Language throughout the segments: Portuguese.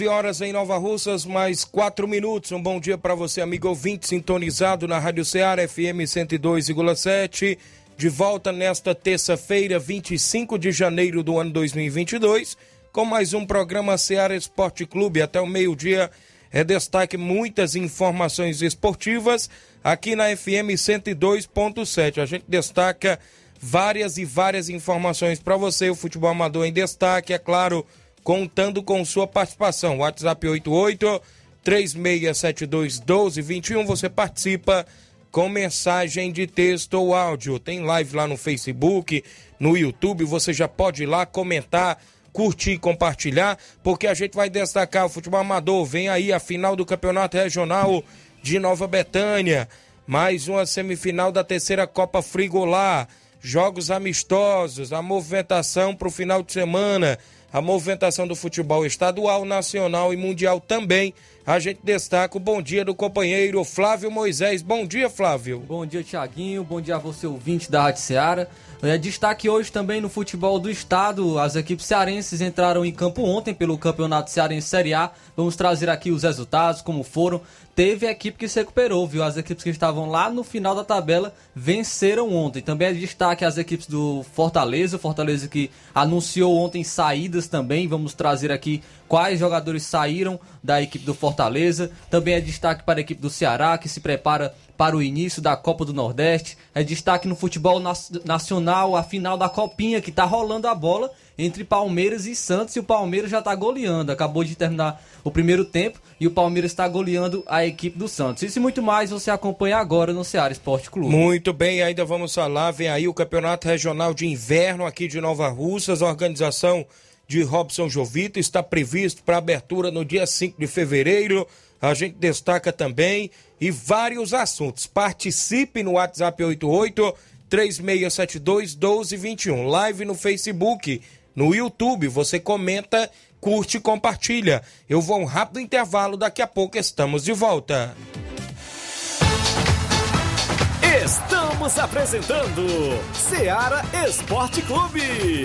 11 horas em Nova Russas, mais 4 minutos. Um bom dia para você, amigo ouvinte, sintonizado na Rádio Ceará FM 102,7. De volta nesta terça-feira, 25 de janeiro do ano 2022, com mais um programa Ceará Esporte Clube. Até o meio-dia é destaque muitas informações esportivas aqui na FM 102.7. A gente destaca várias e várias informações para você. O futebol amador em destaque, é claro contando com sua participação. WhatsApp 88 3672 1221. Você participa com mensagem de texto ou áudio. Tem live lá no Facebook, no YouTube. Você já pode ir lá comentar, curtir, compartilhar, porque a gente vai destacar o futebol amador. Vem aí a final do Campeonato Regional de Nova Betânia. Mais uma semifinal da terceira Copa Frigolá. Jogos amistosos, a movimentação para o final de semana a movimentação do futebol estadual, nacional e mundial também. A gente destaca o bom dia do companheiro Flávio Moisés. Bom dia, Flávio. Bom dia, Tiaguinho. Bom dia a você, ouvinte da Rádio Seara. É, destaque hoje também no futebol do estado. As equipes cearenses entraram em campo ontem pelo Campeonato Cearense Série A. Vamos trazer aqui os resultados, como foram. Teve a equipe que se recuperou, viu? As equipes que estavam lá no final da tabela venceram ontem. Também é destaque as equipes do Fortaleza. O Fortaleza que anunciou ontem saídas também. Vamos trazer aqui quais jogadores saíram da equipe do Fortaleza. Também é destaque para a equipe do Ceará, que se prepara para o início da Copa do Nordeste. É destaque no futebol nacional, a final da Copinha, que está rolando a bola entre Palmeiras e Santos. E o Palmeiras já está goleando. Acabou de terminar o primeiro tempo e o Palmeiras está goleando a equipe do Santos. Isso e muito mais você acompanha agora no Ceará Esporte Clube. Muito bem, ainda vamos falar. Vem aí o Campeonato Regional de Inverno aqui de Nova Russas, organização de Robson Jovito está previsto para abertura no dia 5 de fevereiro. A gente destaca também e vários assuntos. Participe no WhatsApp 88 3672 1221. Live no Facebook, no YouTube. Você comenta, curte e compartilha. Eu vou um rápido intervalo, daqui a pouco estamos de volta. Estamos apresentando Seara Esporte Clube.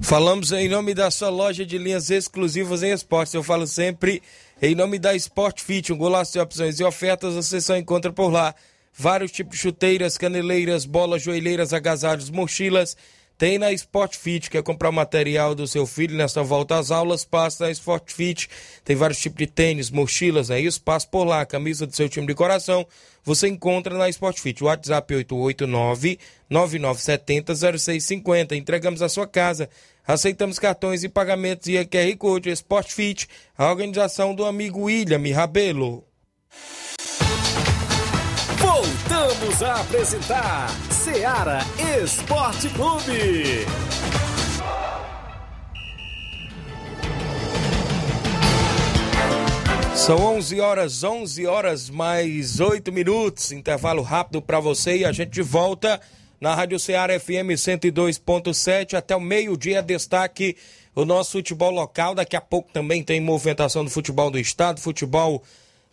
Falamos em nome da sua loja de linhas exclusivas em esportes. Eu falo sempre em nome da Sport Fit, um golaço de opções e ofertas você só encontra por lá. Vários tipos de chuteiras, caneleiras, bolas, joelheiras, agasalhos, mochilas tem na Sport Fit, quer comprar material do seu filho nessa volta às aulas, passa na Sport Fit. Tem vários tipos de tênis, mochilas, é isso? Passa por lá, camisa do seu time de coração. Você encontra na Sport Fit. WhatsApp 889-9970-0650. Entregamos a sua casa. Aceitamos cartões e pagamentos e QR Code Sport Fit, a organização do amigo William Rabelo. Voltamos a apresentar Seara Esporte Clube. São 11 horas, 11 horas mais 8 minutos, intervalo rápido para você e a gente volta na Rádio Ceará FM 102.7 até o meio-dia. Destaque o nosso futebol local. Daqui a pouco também tem movimentação do futebol do estado, futebol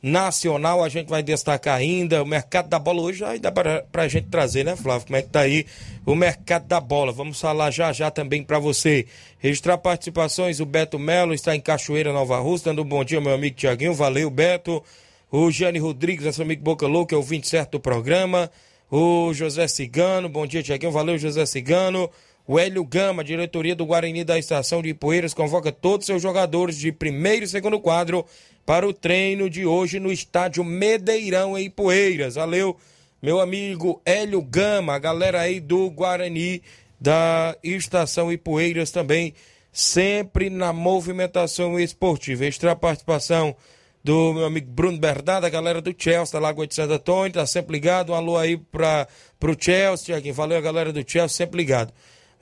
nacional. A gente vai destacar ainda o mercado da bola hoje. Aí dá para a gente trazer, né, Flávio? Como é que tá aí o mercado da bola? Vamos falar já já também para você. Registrar participações. O Beto Melo está em Cachoeira, Nova Rússia. Dando um bom dia, meu amigo Tiaguinho. Valeu, Beto. O Gianni Rodrigues, nosso amigo Boca Louca, é o 20 certo do programa. O José Cigano, bom dia, Tiaguinho. Valeu, José Cigano. O Hélio Gama, diretoria do Guarani da Estação de Ipueiras, convoca todos seus jogadores de primeiro e segundo quadro para o treino de hoje no estádio Medeirão, em Ipueiras. Valeu, meu amigo Hélio Gama, a galera aí do Guarani da Estação Ipueiras também, sempre na movimentação esportiva. Extra participação do meu amigo Bruno Bernardo, galera do Chelsea, da Lagoa de Santo Antônio, tá sempre ligado. Um alô aí para pro Chelsea, Tiaguinho. Valeu a galera do Chelsea, sempre ligado.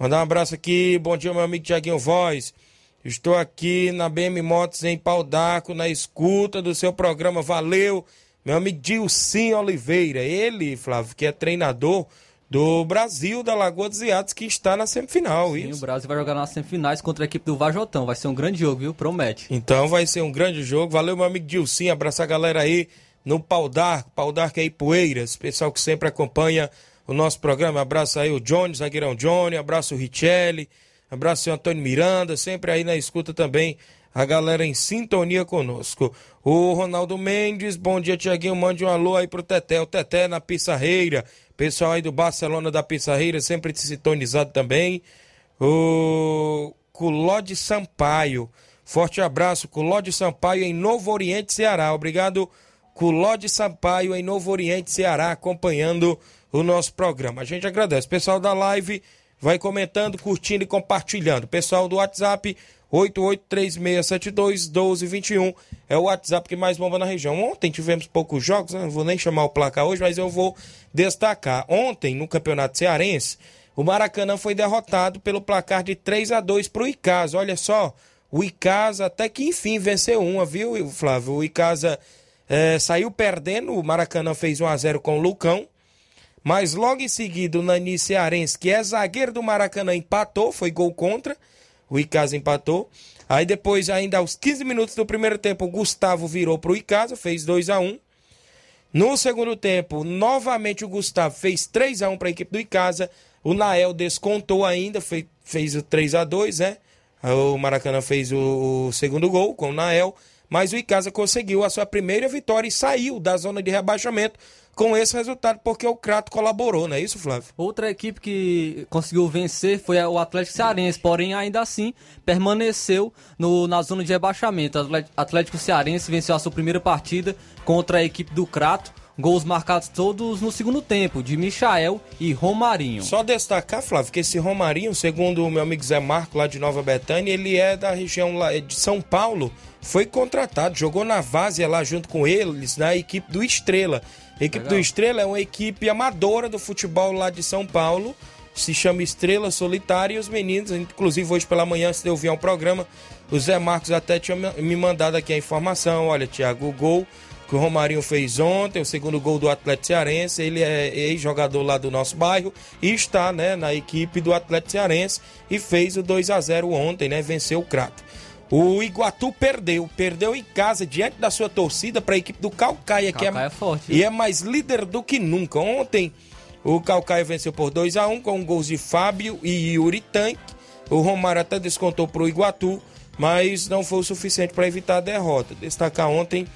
Mandar um abraço aqui, bom dia, meu amigo Tiaguinho Voz. Estou aqui na BM Motos em Pau d'Arco, na escuta do seu programa. Valeu, meu amigo Dilcinho Oliveira. Ele, Flávio, que é treinador do Brasil, da Lagoa dos Iatos, que está na semifinal. Sim, isso. o Brasil vai jogar nas semifinais contra a equipe do Vajotão. Vai ser um grande jogo, viu? Promete. Então vai ser um grande jogo. Valeu, meu amigo Dilcinho. Abraço a galera aí no Pau d'Arco. Pau d'Arco aí, Poeiras. Pessoal que sempre acompanha o nosso programa. Abraço aí o Johnny, zagueirão Johnny. Abraço o Richelli. Abraço o Antônio Miranda. Sempre aí na escuta também. A galera em sintonia conosco. O Ronaldo Mendes, bom dia, Tiaguinho. Mande um alô aí pro Teté. O Teté na Pissarreira. Pessoal aí do Barcelona da Pissarreira, sempre sintonizado também. O Culode Sampaio. Forte abraço, Culode Sampaio em Novo Oriente, Ceará. Obrigado, Culode Sampaio em Novo Oriente, Ceará, acompanhando o nosso programa. A gente agradece. Pessoal da live, vai comentando, curtindo e compartilhando. Pessoal do WhatsApp, 8836721221 é o WhatsApp que mais bomba na região. Ontem tivemos poucos jogos, né? não vou nem chamar o placar hoje, mas eu vou destacar. Ontem, no Campeonato Cearense, o Maracanã foi derrotado pelo placar de 3 a 2 para o Icasa. Olha só, o Icasa até que enfim venceu uma, viu, Flávio? O Icasa é, saiu perdendo, o Maracanã fez 1 a 0 com o Lucão. Mas logo em seguida, o Nani Cearense, que é zagueiro do Maracanã, empatou, foi gol contra. O Icasa empatou. Aí depois, ainda aos 15 minutos do primeiro tempo, o Gustavo virou para o Icasa, fez 2 a 1 No segundo tempo, novamente o Gustavo fez 3 a 1 para a equipe do Icasa. O Nael descontou ainda, fez, fez o 3 a 2 né? O Maracanã fez o, o segundo gol com o Nael. Mas o Icasa conseguiu a sua primeira vitória e saiu da zona de rebaixamento com esse resultado, porque o Crato colaborou, não é isso, Flávio? Outra equipe que conseguiu vencer foi o Atlético Cearense, porém ainda assim permaneceu no, na zona de rebaixamento. O Atlético Cearense venceu a sua primeira partida contra a equipe do Crato. Gols marcados todos no segundo tempo, de Michael e Romarinho. Só destacar, Flávio, que esse Romarinho, segundo o meu amigo Zé Marco, lá de Nova Betânia, ele é da região de São Paulo, foi contratado, jogou na Várzea lá junto com eles, na equipe do Estrela. A equipe Legal. do Estrela é uma equipe amadora do futebol lá de São Paulo. Se chama Estrela Solitária e os meninos, inclusive hoje pela manhã, se eu ouvir um programa, o Zé Marcos até tinha me mandado aqui a informação. Olha, Tiago, o gol que o Romarinho fez ontem, o segundo gol do Atlético Cearense, ele é ex-jogador lá do nosso bairro e está né, na equipe do Atlético Cearense e fez o 2 a 0 ontem, né? Venceu o Crato. O Iguatu perdeu, perdeu em casa diante da sua torcida para a equipe do Calcaia, que é, é forte, e é mais líder do que nunca. Ontem o Calcaia venceu por 2 a 1 com gols de Fábio e Yuri Tanque. O Romário até descontou para o Iguatu, mas não foi o suficiente para evitar a derrota. Destacar ontem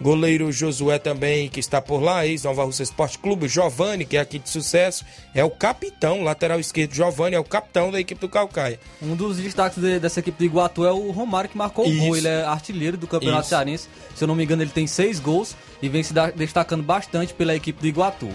Goleiro Josué também, que está por lá, ex-Nova Russa Esporte Clube. Giovanni, que é aqui de sucesso, é o capitão, lateral esquerdo. Giovanni é o capitão da equipe do Calcaia. Um dos destaques de, dessa equipe do Iguatu é o Romário, que marcou o gol. Ele é artilheiro do Campeonato Isso. Cearense. Se eu não me engano, ele tem seis gols e vem se destacando bastante pela equipe do Iguatu.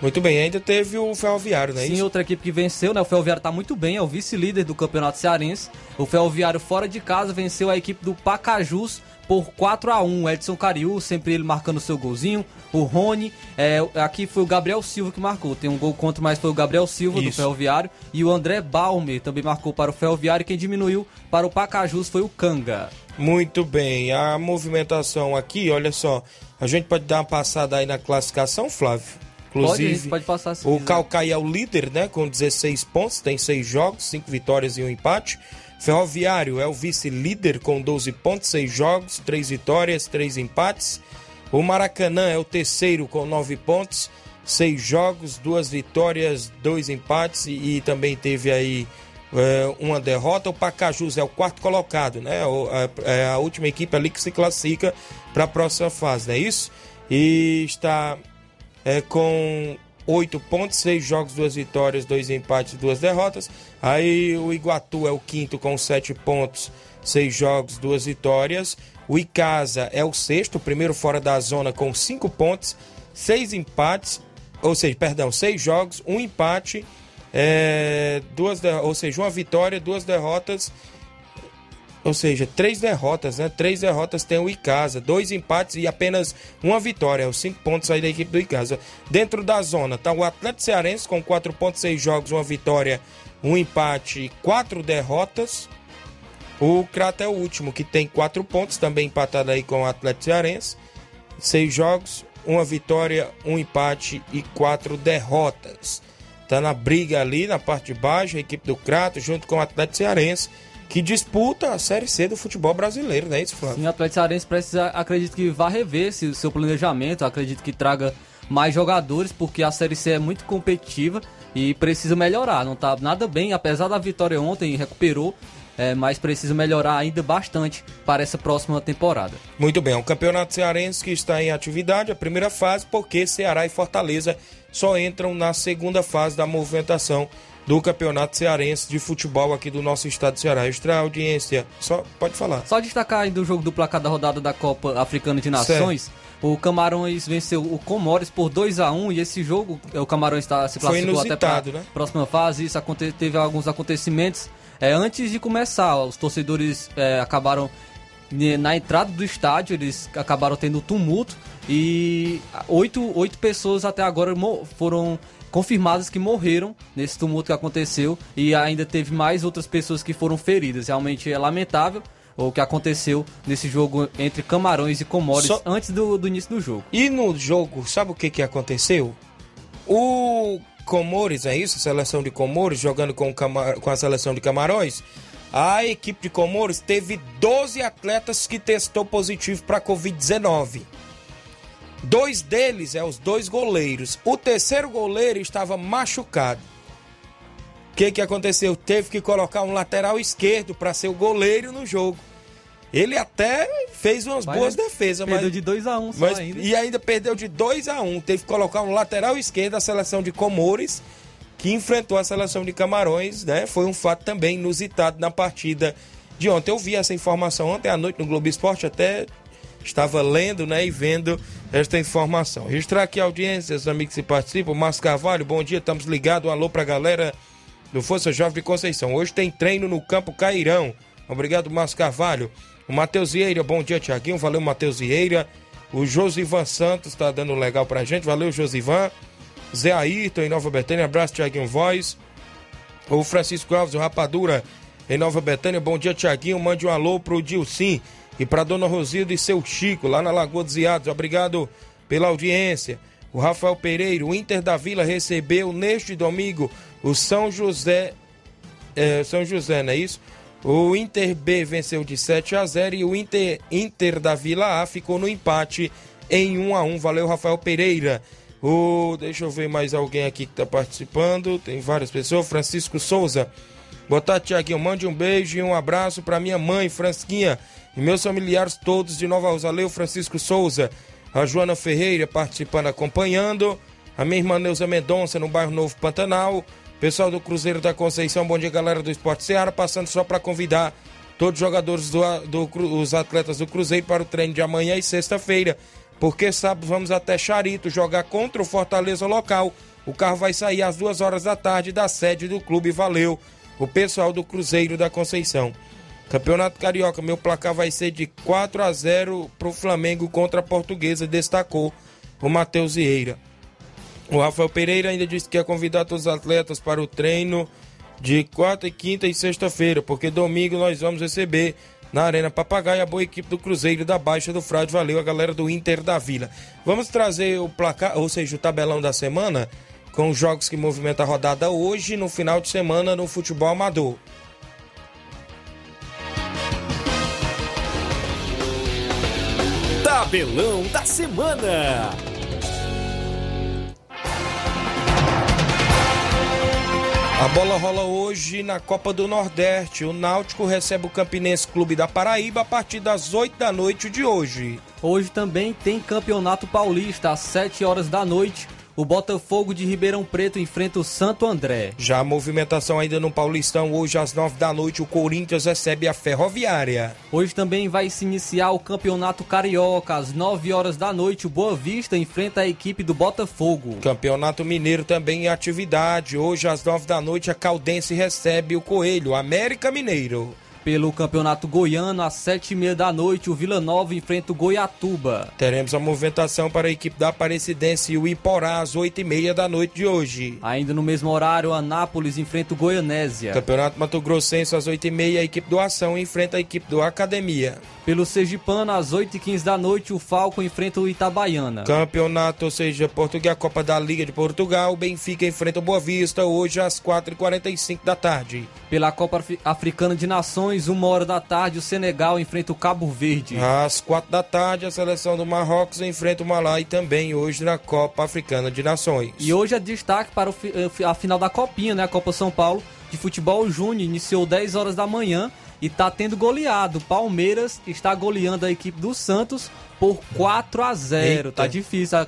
Muito bem, ainda teve o Ferroviário, né? Sim, isso? outra equipe que venceu, né? O Ferroviário está muito bem, é o vice-líder do Campeonato Cearense. O Ferroviário fora de casa venceu a equipe do Pacajus por 4 a 1 Edson Cariú, sempre ele marcando seu golzinho. O Rony, é, aqui foi o Gabriel Silva que marcou. Tem um gol contra, mas foi o Gabriel Silva Isso. do Ferroviário. E o André Balmer também marcou para o Ferroviário. Quem diminuiu para o Pacajus foi o Canga. Muito bem. A movimentação aqui, olha só. A gente pode dar uma passada aí na classificação, Flávio? Inclusive, pode, pode passar sim, O Calcaia é o líder, né? Com 16 pontos, tem 6 jogos, 5 vitórias e um empate. Ferroviário é o vice-líder com 12 pontos, 6 jogos, 3 vitórias, 3 empates. O Maracanã é o terceiro com 9 pontos, 6 jogos, 2 vitórias, 2 empates e, e, também teve aí é, uma derrota. O Pacajus é o quarto colocado, né? O, a, é a última equipe ali que se classifica para a próxima fase, não é isso? E está é, com oito pontos, seis jogos, duas vitórias, dois empates, duas derrotas. Aí o Iguatu é o quinto com sete pontos, seis jogos, duas vitórias. O Icasa é o sexto, primeiro fora da zona com cinco pontos, seis empates, ou seja, perdão, seis jogos, um empate, é, duas, ou seja, uma vitória, duas derrotas ou seja, três derrotas, né? Três derrotas tem o Icasa, dois empates e apenas uma vitória. Os cinco pontos aí da equipe do Icasa. Dentro da zona tá o Atlético Cearense com quatro pontos, seis jogos, uma vitória, um empate e quatro derrotas. O Crato é o último, que tem quatro pontos, também empatado aí com o Atlético Cearense. Seis jogos, uma vitória, um empate e quatro derrotas. Tá na briga ali na parte de baixo, a equipe do Crato, junto com o Atlético Cearense que disputa a Série C do futebol brasileiro, não é isso, Flávio? Sim, o Atlético Cearense precisa, acredito que vá rever seu, seu planejamento, acredito que traga mais jogadores, porque a Série C é muito competitiva e precisa melhorar. Não tá nada bem, apesar da vitória ontem, recuperou, é, mas precisa melhorar ainda bastante para essa próxima temporada. Muito bem, o Campeonato Cearense que está em atividade, a primeira fase, porque Ceará e Fortaleza só entram na segunda fase da movimentação do Campeonato Cearense de Futebol aqui do nosso estado de Ceará. Extra audiência, só pode falar. Só destacar ainda o jogo do placar da rodada da Copa Africana de Nações. Certo. O Camarões venceu o Comores por 2 a 1 e esse jogo, o Camarões está se classificou até para né? próxima fase. Isso aconte, teve alguns acontecimentos é, antes de começar. Os torcedores é, acabaram na entrada do estádio, eles acabaram tendo tumulto e oito, oito pessoas até agora foram confirmadas que morreram nesse tumulto que aconteceu e ainda teve mais outras pessoas que foram feridas. Realmente é lamentável o que aconteceu nesse jogo entre Camarões e Comores Só... antes do, do, início do jogo. E no jogo, sabe o que, que aconteceu? O Comores, é isso? A seleção de Comores jogando com, Camar... com a seleção de Camarões. A equipe de Comores teve 12 atletas que testou positivo para Covid-19. Dois deles é os dois goleiros. O terceiro goleiro estava machucado. O que, que aconteceu? Teve que colocar um lateral esquerdo para ser o goleiro no jogo. Ele até fez umas mas boas defesas, perdeu mas. de 2 a 1 um mas, ainda. E ainda perdeu de 2 a 1 um. Teve que colocar um lateral esquerdo da seleção de Comores, que enfrentou a seleção de Camarões, né? Foi um fato também inusitado na partida de ontem. Eu vi essa informação ontem à noite no Globo Esporte, até estava lendo né, e vendo esta informação. Registrar aqui a audiência, os amigos que participam. Márcio Carvalho, bom dia, estamos ligados. Um alô para a galera do Força Jovem de Conceição. Hoje tem treino no Campo Cairão. Obrigado, Márcio Carvalho. O Matheus Vieira, bom dia, Tiaguinho. Valeu, Matheus Vieira. O Josivan Santos está dando legal para a gente. Valeu, Josivan. Zé Ayrton em Nova Betânia. Abraço, Tiaguinho Voz. O Francisco Alves, o Rapadura em Nova Betânia. Bom dia, Tiaguinho. Mande um alô pro Dilcim e para Dona Rosilda e seu Chico, lá na Lagoa dos Iados. Obrigado pela audiência. O Rafael Pereira, o Inter da Vila recebeu neste domingo o São José. É, São José, não é isso? O Inter B venceu de 7 a 0 e o Inter, Inter da Vila A ficou no empate em 1 a 1. Valeu, Rafael Pereira. O, deixa eu ver mais alguém aqui que está participando. Tem várias pessoas. Francisco Souza. Boa tarde, Tiaguinho. Mande um beijo e um abraço para minha mãe, Fransquinha e meus familiares todos de Nova Rosaleu, Francisco Souza, a Joana Ferreira participando, acompanhando, a minha irmã Neuza Mendonça no bairro Novo Pantanal, pessoal do Cruzeiro da Conceição, bom dia galera do Esporte Seara, passando só para convidar todos os jogadores, do, do, os atletas do Cruzeiro para o treino de amanhã e sexta-feira, porque sábado vamos até Charito jogar contra o Fortaleza local. O carro vai sair às duas horas da tarde da sede do clube. Valeu, o pessoal do Cruzeiro da Conceição. Campeonato Carioca, meu placar vai ser de 4 a 0 para o Flamengo contra a Portuguesa, destacou o Matheus Vieira. O Rafael Pereira ainda disse que ia convidar todos os atletas para o treino de quarta, quinta e sexta-feira, porque domingo nós vamos receber na Arena Papagaio a boa equipe do Cruzeiro da Baixa do Frade. Valeu a galera do Inter da Vila. Vamos trazer o placar, ou seja, o tabelão da semana com os jogos que movimentam a rodada hoje no final de semana no futebol amador. Tabelão da semana. A bola rola hoje na Copa do Nordeste. O Náutico recebe o Campinense Clube da Paraíba a partir das 8 da noite de hoje. Hoje também tem Campeonato Paulista às 7 horas da noite. O Botafogo de Ribeirão Preto enfrenta o Santo André. Já a movimentação ainda no Paulistão, hoje às 9 da noite, o Corinthians recebe a Ferroviária. Hoje também vai se iniciar o Campeonato Carioca. Às 9 horas da noite, o Boa Vista enfrenta a equipe do Botafogo. Campeonato Mineiro também em atividade. Hoje às 9 da noite, a Caldense recebe o Coelho, América Mineiro. Pelo Campeonato Goiano, às sete e meia da noite, o Vila Nova enfrenta o Goiatuba. Teremos a movimentação para a equipe da Aparecidense e o Iporá às oito e meia da noite de hoje. Ainda no mesmo horário, o Anápolis enfrenta o Goianésia. Campeonato Mato Grossense às oito e meia, a equipe do Ação enfrenta a equipe do Academia. Pelo Sergipano, às 8h15 da noite, o Falco enfrenta o Itabaiana. Campeonato, ou seja, Portugal, Copa da Liga de Portugal, Benfica enfrenta o Boa Vista hoje às 4h45 da tarde. Pela Copa Africana de Nações, uma hora da tarde, o Senegal enfrenta o Cabo Verde. Às 4 da tarde, a seleção do Marrocos enfrenta o Malai também hoje na Copa Africana de Nações. E hoje é destaque para eh, a final da Copinha, né? A Copa São Paulo de Futebol Júnior, iniciou 10 horas da manhã e tá tendo goleado. Palmeiras está goleando a equipe do Santos por 4 a 0. Eita. Tá difícil.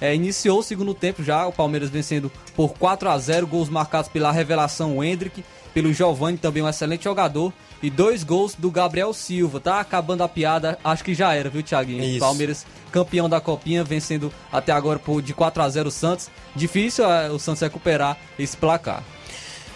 É, iniciou o segundo tempo já, o Palmeiras vencendo por 4 a 0, gols marcados pela revelação Hendrick, pelo Giovani, também um excelente jogador, e dois gols do Gabriel Silva. Tá acabando a piada, acho que já era, viu, Thiaguinho? Isso. Palmeiras campeão da Copinha, vencendo até agora por de 4 a 0 o Santos. Difícil é, o Santos recuperar esse placar.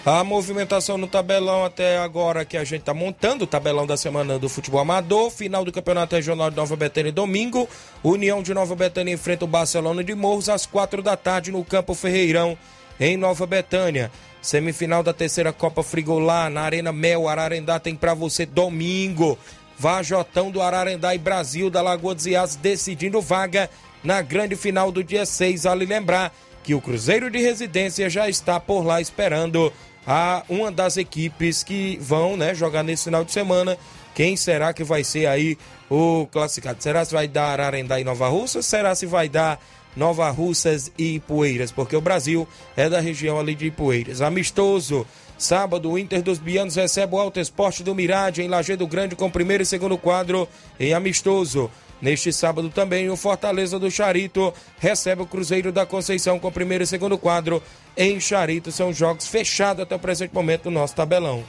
A movimentação no tabelão até agora que a gente está montando, o tabelão da semana do futebol amador, final do Campeonato Regional de Nova Betânia domingo, União de Nova Betânia enfrenta o Barcelona de Morros às quatro da tarde no Campo Ferreirão, em Nova Betânia. Semifinal da terceira Copa Frigolá na Arena Mel, Ararendá tem para você domingo. Vajotão do Ararendá e Brasil da Lagoa dos Iás decidindo vaga na grande final do dia 6. Vale lembrar que o Cruzeiro de Residência já está por lá esperando a uma das equipes que vão né, jogar nesse final de semana. Quem será que vai ser aí o classificado? Será se vai dar Ararendá e Nova Russa? Será se vai dar Nova Russas e Ipueiras? Porque o Brasil é da região ali de Ipueiras. Amistoso. Sábado, o Inter dos Bianos recebe o Alto Esporte do Mirade em Lajeado Grande com primeiro e segundo quadro em amistoso. Neste sábado também, o Fortaleza do Charito recebe o Cruzeiro da Conceição com primeiro e segundo quadro em Charito. São jogos fechados até o presente momento do nosso tabelão.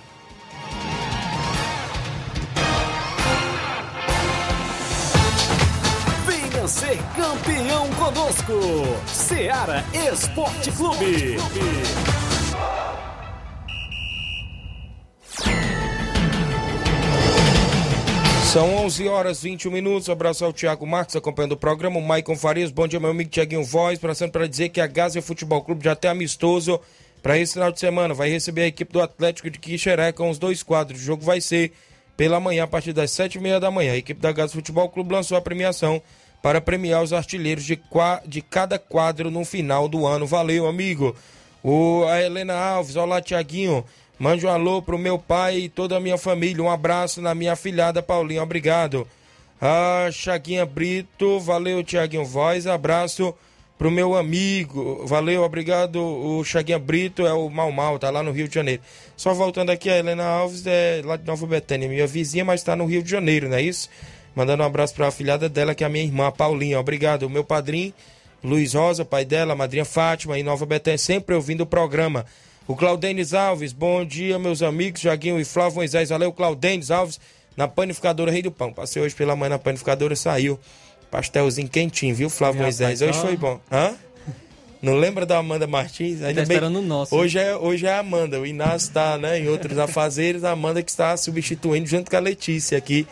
Venha ser campeão conosco, Seara Esporte Clube. São 11 horas 21 minutos. abraço ao Thiago Marques acompanhando o programa. O Maicon Farias, bom dia, meu amigo Tiaguinho Voz. Passando para dizer que a Gásia Futebol Clube já tem amistoso para esse final de semana. Vai receber a equipe do Atlético de Quixeré com os dois quadros. O jogo vai ser pela manhã, a partir das 7h30 da manhã. A equipe da Gásia Futebol Clube lançou a premiação para premiar os artilheiros de, de cada quadro no final do ano. Valeu, amigo. O, a Helena Alves, olá, Tiaguinho. Mande um alô pro meu pai e toda a minha família. Um abraço na minha filhada Paulinha. Obrigado. A Chaguinha Brito, valeu Tiaguinho Voz. Abraço pro meu amigo. Valeu, obrigado. O Chaguinha Brito é o Mal Mal, tá lá no Rio de Janeiro. Só voltando aqui, a Helena Alves é lá de Nova Betânia, minha vizinha, mas tá no Rio de Janeiro, não é isso? Mandando um abraço pra filhada dela, que é a minha irmã, Paulinha. Obrigado. O meu padrinho, Luiz Rosa, pai dela, madrinha Fátima, em Nova Betânia, sempre ouvindo o programa. O Claudenis Alves, bom dia, meus amigos, Jaguinho e Flávio Moisés. Valeu, Claudenis Alves, na panificadora Rei do Pão. Passei hoje pela manhã na panificadora, saiu pastelzinho quentinho, viu, Flávio Moisés? Hoje foi bom. Hã? Não lembra da Amanda Martins? Ainda tá esperando o nosso. Hoje é, hoje é a Amanda. O Inácio está né, em outros afazeres. A Amanda que está substituindo junto com a Letícia aqui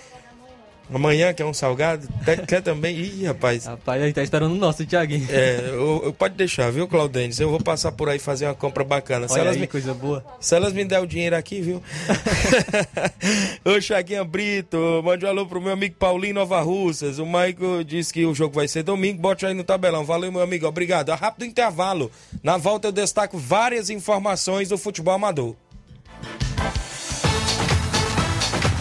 Amanhã quer um salgado? Quer também? Ih, rapaz. Rapaz, a gente tá esperando o nosso, Thiaguinho. É, eu, eu, pode deixar, viu, Claudênis? Eu vou passar por aí fazer uma compra bacana. Se Olha elas aí, me, coisa boa. Se elas me der o dinheiro aqui, viu? Ô, Chaguinha Brito, mande um alô pro meu amigo Paulinho Nova Russas. O Maico disse que o jogo vai ser domingo. Bote aí no tabelão. Valeu, meu amigo. Obrigado. A rápido intervalo. Na volta eu destaco várias informações do futebol amador.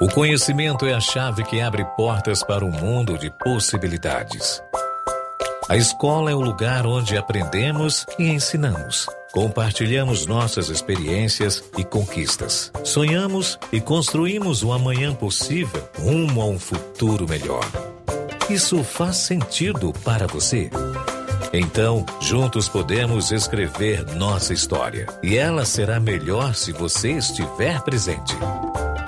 O conhecimento é a chave que abre portas para um mundo de possibilidades. A escola é o lugar onde aprendemos e ensinamos. Compartilhamos nossas experiências e conquistas. Sonhamos e construímos o um amanhã possível rumo a um futuro melhor. Isso faz sentido para você? Então, juntos podemos escrever nossa história. E ela será melhor se você estiver presente.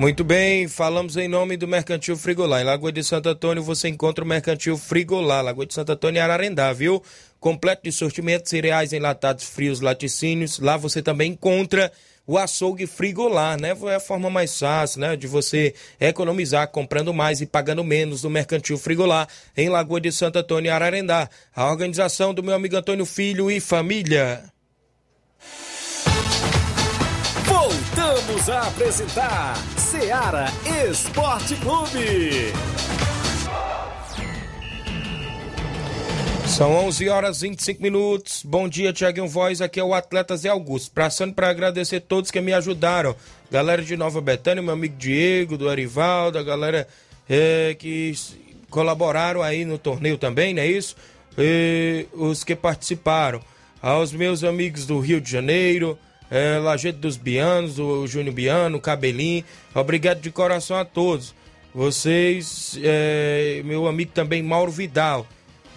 Muito bem, falamos em nome do Mercantil Frigolá. Em Lagoa de Santo Antônio você encontra o Mercantil Frigolá, Lagoa de Santo Antônio e Ararendá, viu? Completo de sortimento, cereais enlatados, frios, laticínios. Lá você também encontra o açougue Frigolá, né? É a forma mais fácil, né? De você economizar comprando mais e pagando menos no Mercantil Frigolá, em Lagoa de Santo Antônio e Ararendá. A organização do meu amigo Antônio Filho e família. Voltamos a apresentar Seara Esporte Clube. São 11 horas e 25 minutos. Bom dia, Tiaguinho Voz. Aqui é o atleta Zé Augusto. Passando para agradecer todos que me ajudaram. Galera de Nova Betânia, meu amigo Diego, do Arivaldo, a galera é, que colaboraram aí no torneio também, não é isso? E os que participaram. Aos meus amigos do Rio de Janeiro, é, Lajeito dos Bianos, o Júnior Biano, Cabelinho. Obrigado de coração a todos. Vocês, é, meu amigo também Mauro Vidal.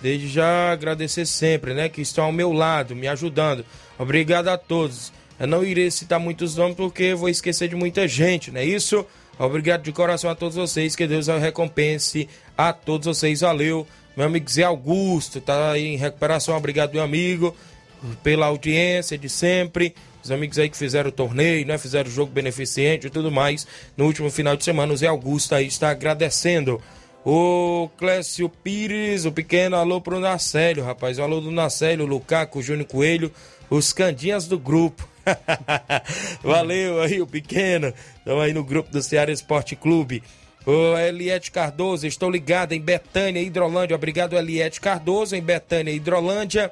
Desde já agradecer sempre, né? Que estão ao meu lado, me ajudando. Obrigado a todos. Eu não irei citar muitos nomes porque vou esquecer de muita gente, não é isso? Obrigado de coração a todos vocês. Que Deus recompense a todos vocês. Valeu. Meu amigo Zé Augusto, tá aí em recuperação. Obrigado, meu amigo, pela audiência de sempre os amigos aí que fizeram o torneio, né? Fizeram o jogo beneficente e tudo mais. No último final de semana, o Zé Augusto aí está agradecendo. O Clécio Pires, o pequeno alô pro Nacélio, rapaz. O alô do Nacélio, Lucaco, Júnior Coelho, os candinhas do grupo. Valeu aí, o pequeno. Estão aí no grupo do Ceará Esporte Clube. O Eliette Cardoso, estou ligado em Betânia, Hidrolândia. Obrigado, Eliette Cardoso, em Betânia, Hidrolândia.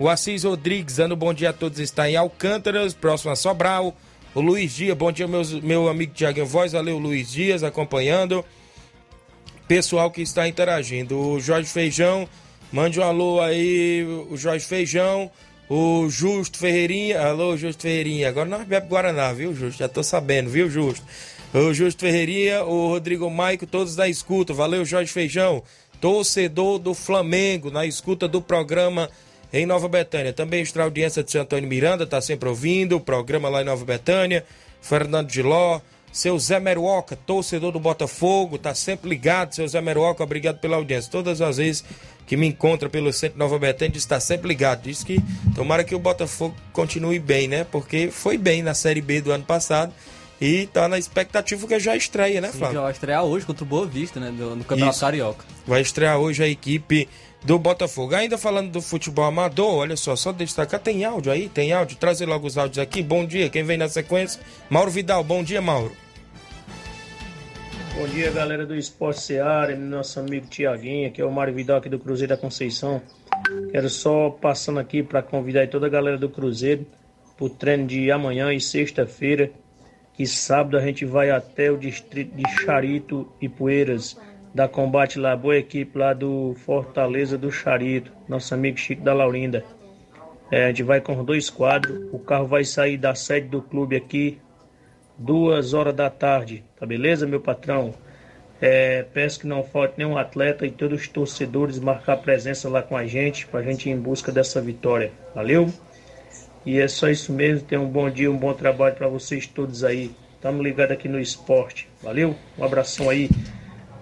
O Assis Rodrigues, dando bom dia a todos, está em Alcântaras, próximo a Sobral. O Luiz Dias, bom dia, meus, meu amigo Tiago Voz, valeu, Luiz Dias, acompanhando. Pessoal que está interagindo. O Jorge Feijão, mande um alô aí, o Jorge Feijão. O Justo Ferreirinha, alô, Justo Ferreirinha. Agora nós bebemos Guaraná, viu, Justo? Já tô sabendo, viu, Justo? O Justo Ferreirinha, o Rodrigo Maico, todos da escuta. Valeu, Jorge Feijão. Torcedor do Flamengo, na escuta do programa em Nova Betânia. Também está a audiência de Antônio Miranda, está sempre ouvindo o programa lá em Nova Betânia. Fernando Giló, seu Zé Meruoca, torcedor do Botafogo, tá sempre ligado, seu Zé Meruoca, obrigado pela audiência. Todas as vezes que me encontra pelo Centro Nova Betânia, está sempre ligado. Diz que tomara que o Botafogo continue bem, né? Porque foi bem na Série B do ano passado e tá na expectativa que já estreia, né, Flávio? Já vai estrear hoje contra o Boa Vista, né? No, no Campeonato Isso. Carioca. Vai estrear hoje a equipe do Botafogo. Ainda falando do futebol amador, olha só, só destacar, tem áudio aí? Tem áudio? Trazer logo os áudios aqui. Bom dia, quem vem na sequência? Mauro Vidal, bom dia, Mauro. Bom dia, galera do Esporte Seara, nosso amigo Tiaguinho, que é o Mário Vidal aqui do Cruzeiro da Conceição. Quero só passando aqui para convidar toda a galera do Cruzeiro para o treino de amanhã e sexta-feira, que sábado a gente vai até o distrito de Charito e Poeiras, da combate lá, boa equipe lá do Fortaleza do Charito, nosso amigo Chico da Laurinda. É, a gente vai com dois quadros, o carro vai sair da sede do clube aqui, duas horas da tarde, tá beleza, meu patrão? É, peço que não falte nenhum atleta e todos os torcedores marcar presença lá com a gente, pra gente ir em busca dessa vitória, valeu? E é só isso mesmo, tenham um bom dia, um bom trabalho para vocês todos aí. Tamo ligado aqui no esporte, valeu? Um abração aí.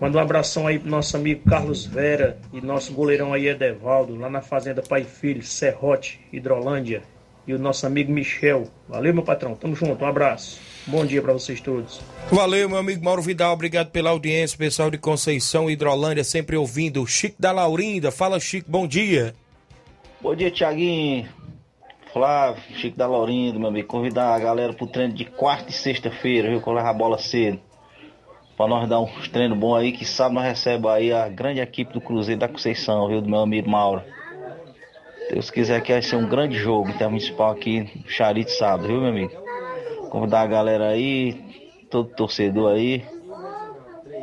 Manda um abração aí pro nosso amigo Carlos Vera e nosso goleirão aí Edevaldo, lá na Fazenda Pai e Filho, Serrote, Hidrolândia. E o nosso amigo Michel. Valeu, meu patrão. Tamo junto. Um abraço. Bom dia para vocês todos. Valeu, meu amigo Mauro Vidal, obrigado pela audiência, pessoal de Conceição, Hidrolândia, sempre ouvindo. Chico da Laurinda, fala Chico, bom dia. Bom dia, Tiaguinho. Flávio, Chico da Laurindo, meu amigo. Convidar a galera pro treino de quarta e sexta-feira, viu? Levo a bola cedo. Pra nós dar uns treinos bons aí, que sábado nós recebemos aí a grande equipe do Cruzeiro da Conceição, viu? Do meu amigo Mauro. Deus quiser que vai ser um grande jogo intermunicipal aqui no Charito sábado, viu, meu amigo? Convidar a galera aí, todo torcedor aí,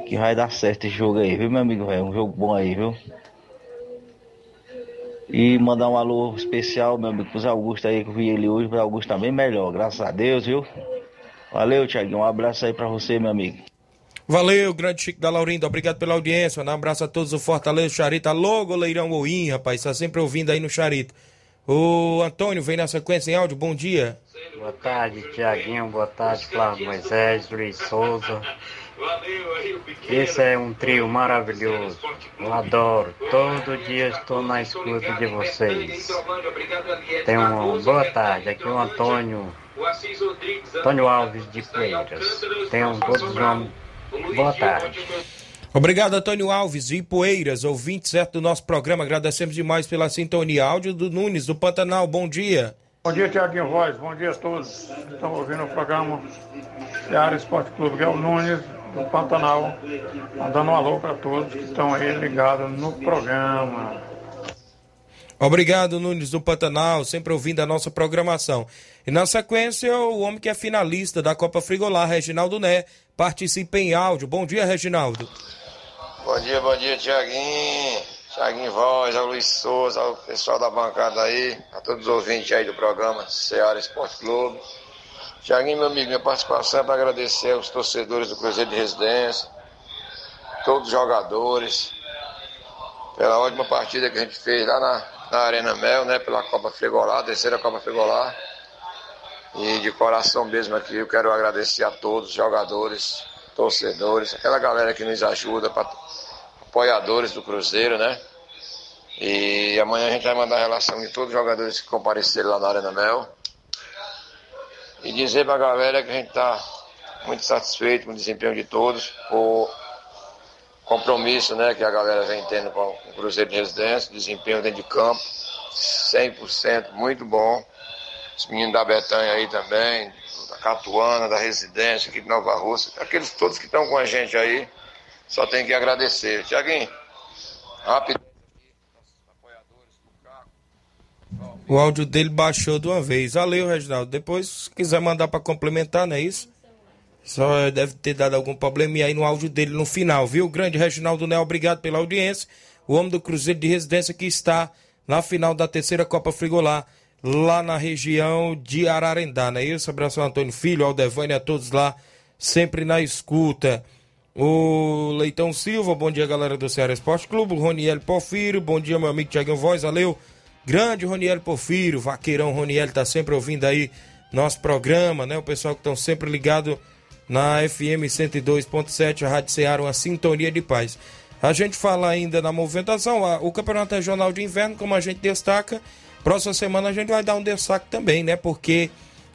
que vai dar certo esse jogo aí, viu, meu amigo? É um jogo bom aí, viu? E mandar um alô especial, meu amigo, pro Zé Augusto aí, que eu vi ele hoje. O Zé Augusto tá bem melhor, graças a Deus, viu? Valeu, Thiaguinho. Um abraço aí pra você, meu amigo. Valeu, grande Chico da Laurinda, obrigado pela audiência. Um abraço a todos do Fortaleza, Charito. Alô, goleirão Oim, rapaz, tá sempre ouvindo aí no Charito. O Antônio vem na sequência em áudio, bom dia. Boa tarde, Tiaguinho. Boa tarde, Flávio Moisés, Luiz Souza. Esse é um trio maravilhoso. Eu adoro. Todo dia estou na escuta de vocês. Tenham uma boa tarde. Aqui é o Antônio, Antônio Alves de Poeiras. Tenham todos uma boa tarde. Obrigado, Antônio Alves e Poeiras, ouvinte certo do nosso programa. Agradecemos demais pela sintonia. Áudio do Nunes, do Pantanal, bom dia. Bom dia, Tiaguinho Voz. Bom dia a todos que estão ouvindo o programa Seara Esporte Clube, que é o Nunes do Pantanal. Mandando um alô para todos que estão aí ligados no programa. Obrigado, Nunes do Pantanal, sempre ouvindo a nossa programação. E na sequência, o homem que é finalista da Copa Frigolar, Reginaldo Né, participa em áudio. Bom dia, Reginaldo. Bom dia, bom dia, Tiaguinho. Tiaguinho Voz, ao Luiz Souza, ao pessoal da bancada aí, a todos os ouvintes aí do programa Ceará Esporte Clube. Tiaguinho, meu amigo, minha participação é para agradecer aos torcedores do Cruzeiro de Residência, todos os jogadores, pela ótima partida que a gente fez lá na, na Arena Mel, né, pela Copa Frigolar, terceira Copa Frigolar. E de coração mesmo aqui, eu quero agradecer a todos os jogadores, torcedores, aquela galera que nos ajuda, apoiadores do Cruzeiro, né? E amanhã a gente vai mandar a relação de todos os jogadores que compareceram lá na Arena Mel. E dizer pra galera que a gente tá muito satisfeito com o desempenho de todos, por compromisso né, que a galera vem tendo com o Cruzeiro de Residência, desempenho dentro de campo, 100%, muito bom. Os meninos da Betanha aí também, da Catuana, da Residência, aqui de Nova Rússia, aqueles todos que estão com a gente aí, só tem que agradecer. Tiaguinho, rápido. O áudio dele baixou de uma vez. Valeu, Reginaldo. Depois, se quiser mandar para complementar, não é isso? Só deve ter dado algum probleminha aí no áudio dele no final, viu? Grande Reginaldo Né, obrigado pela audiência. O homem do Cruzeiro de Residência que está na final da terceira Copa Frigolar, lá na região de Ararendá, não é isso? Abraço ao Antônio Filho, ao Devânia, a todos lá, sempre na escuta. O Leitão Silva, bom dia, galera do Ceará Esporte Clube. O Roniel Porfírio, bom dia, meu amigo Tiaguinho Voz, valeu. Grande Roniel Porfírio, vaqueirão Roniel, tá sempre ouvindo aí nosso programa, né? O pessoal que estão sempre ligado na FM 102.7, a Rádio Ceará, uma sintonia de paz. A gente fala ainda na movimentação, o Campeonato Regional de Inverno, como a gente destaca, próxima semana a gente vai dar um destaque também, né? Porque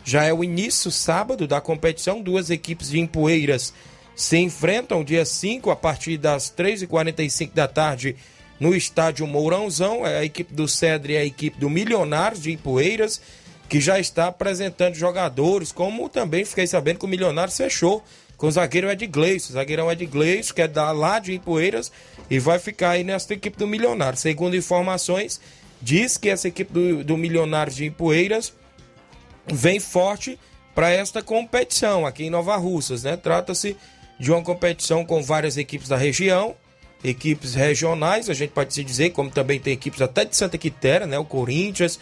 já é o início sábado da competição, duas equipes de Empoeiras se enfrentam dia 5 a partir das 3h45 da tarde no estádio Mourãozão, é a equipe do Cedre e a equipe do Milionários de Empoeiras que já está apresentando jogadores, como também fiquei sabendo que o Milionário fechou com o zagueiro Ed Gleison. O zagueirão Ed Gleison, que é da lá de Ipueiras, e vai ficar aí nessa equipe do Milionário. Segundo informações, diz que essa equipe do, do Milionário de Ipueiras vem forte para esta competição aqui em Nova Russas, né? Trata-se de uma competição com várias equipes da região, equipes regionais, a gente pode se dizer, como também tem equipes até de Santa Quitéria, né? O Corinthians,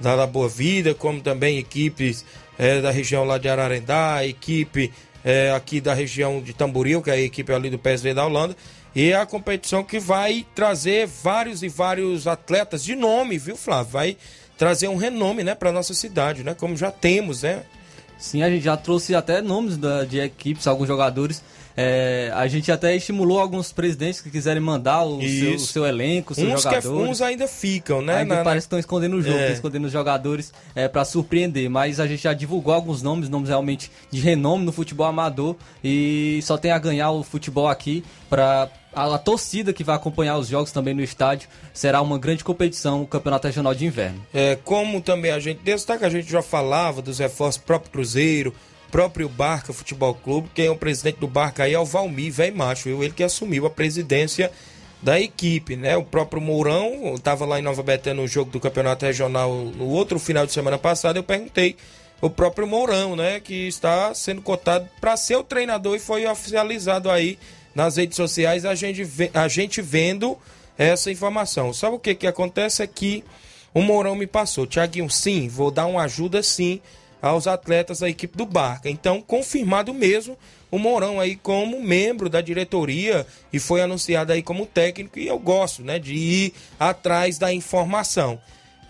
da Boa Vida, como também equipes é, da região lá de Ararendá, equipe é, aqui da região de Tamboril, que é a equipe ali do PSV da Holanda. E é a competição que vai trazer vários e vários atletas de nome, viu, Flávio? Vai trazer um renome, né, para nossa cidade, né? Como já temos, né? Sim, a gente já trouxe até nomes da, de equipes, alguns jogadores é, a gente até estimulou alguns presidentes que quiserem mandar o, seu, o seu, elenco, seus uns jogadores. Que, uns ainda ficam, né? Ainda na, parece que estão escondendo o jogo, é. escondendo os jogadores é, para surpreender. Mas a gente já divulgou alguns nomes, nomes realmente de renome no futebol amador. E só tem a ganhar o futebol aqui para a, a, torcida que vai acompanhar os jogos também no estádio. Será uma grande competição, o Campeonato Regional de Inverno. É, como também a gente destaca, a gente já falava dos reforços próprio Cruzeiro, próprio Barca Futebol Clube. Quem é o presidente do Barca aí é o Valmir, velho macho. Ele que assumiu a presidência da equipe, né? O próprio Mourão estava lá em Nova Betânia no jogo do Campeonato Regional no outro final de semana passado. Eu perguntei o próprio Mourão, né? Que está sendo cotado para ser o treinador e foi oficializado aí nas redes sociais. A gente, a gente vendo essa informação. Sabe o que que acontece? É que o Mourão me passou. Tiaguinho, sim, vou dar uma ajuda sim aos atletas da equipe do Barca. Então, confirmado mesmo o Mourão aí como membro da diretoria e foi anunciado aí como técnico e eu gosto, né, de ir atrás da informação.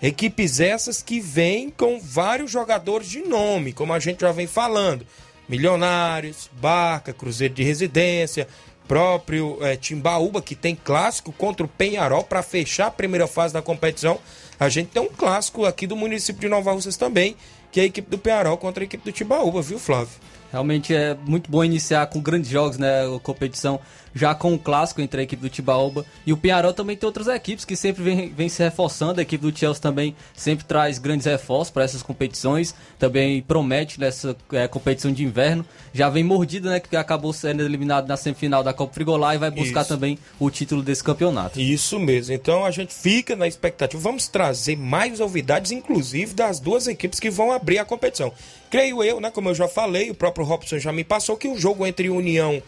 Equipes essas que vêm com vários jogadores de nome, como a gente já vem falando. Milionários, Barca, Cruzeiro de Residência, próprio é, Timbaúba, que tem clássico contra o Penharol para fechar a primeira fase da competição. A gente tem um clássico aqui do município de Nova Russas também, que é a equipe do Penharol contra a equipe do Timbaúba, viu, Flávio? Realmente é muito bom iniciar com grandes jogos, né? A competição já com o clássico entre a equipe do Tibaúba e o Penharol também tem outras equipes que sempre vem, vem se reforçando. A equipe do Chelsea também sempre traz grandes reforços para essas competições, também promete nessa é, competição de inverno. Já vem mordida, né? Que acabou sendo eliminado na semifinal da Copa Frigolá e vai buscar Isso. também o título desse campeonato. Isso mesmo. Então a gente fica na expectativa. Vamos trazer mais novidades, inclusive das duas equipes que vão abrir a competição. Creio eu, né? Como eu já falei, o próprio Robson já me passou que o jogo entre União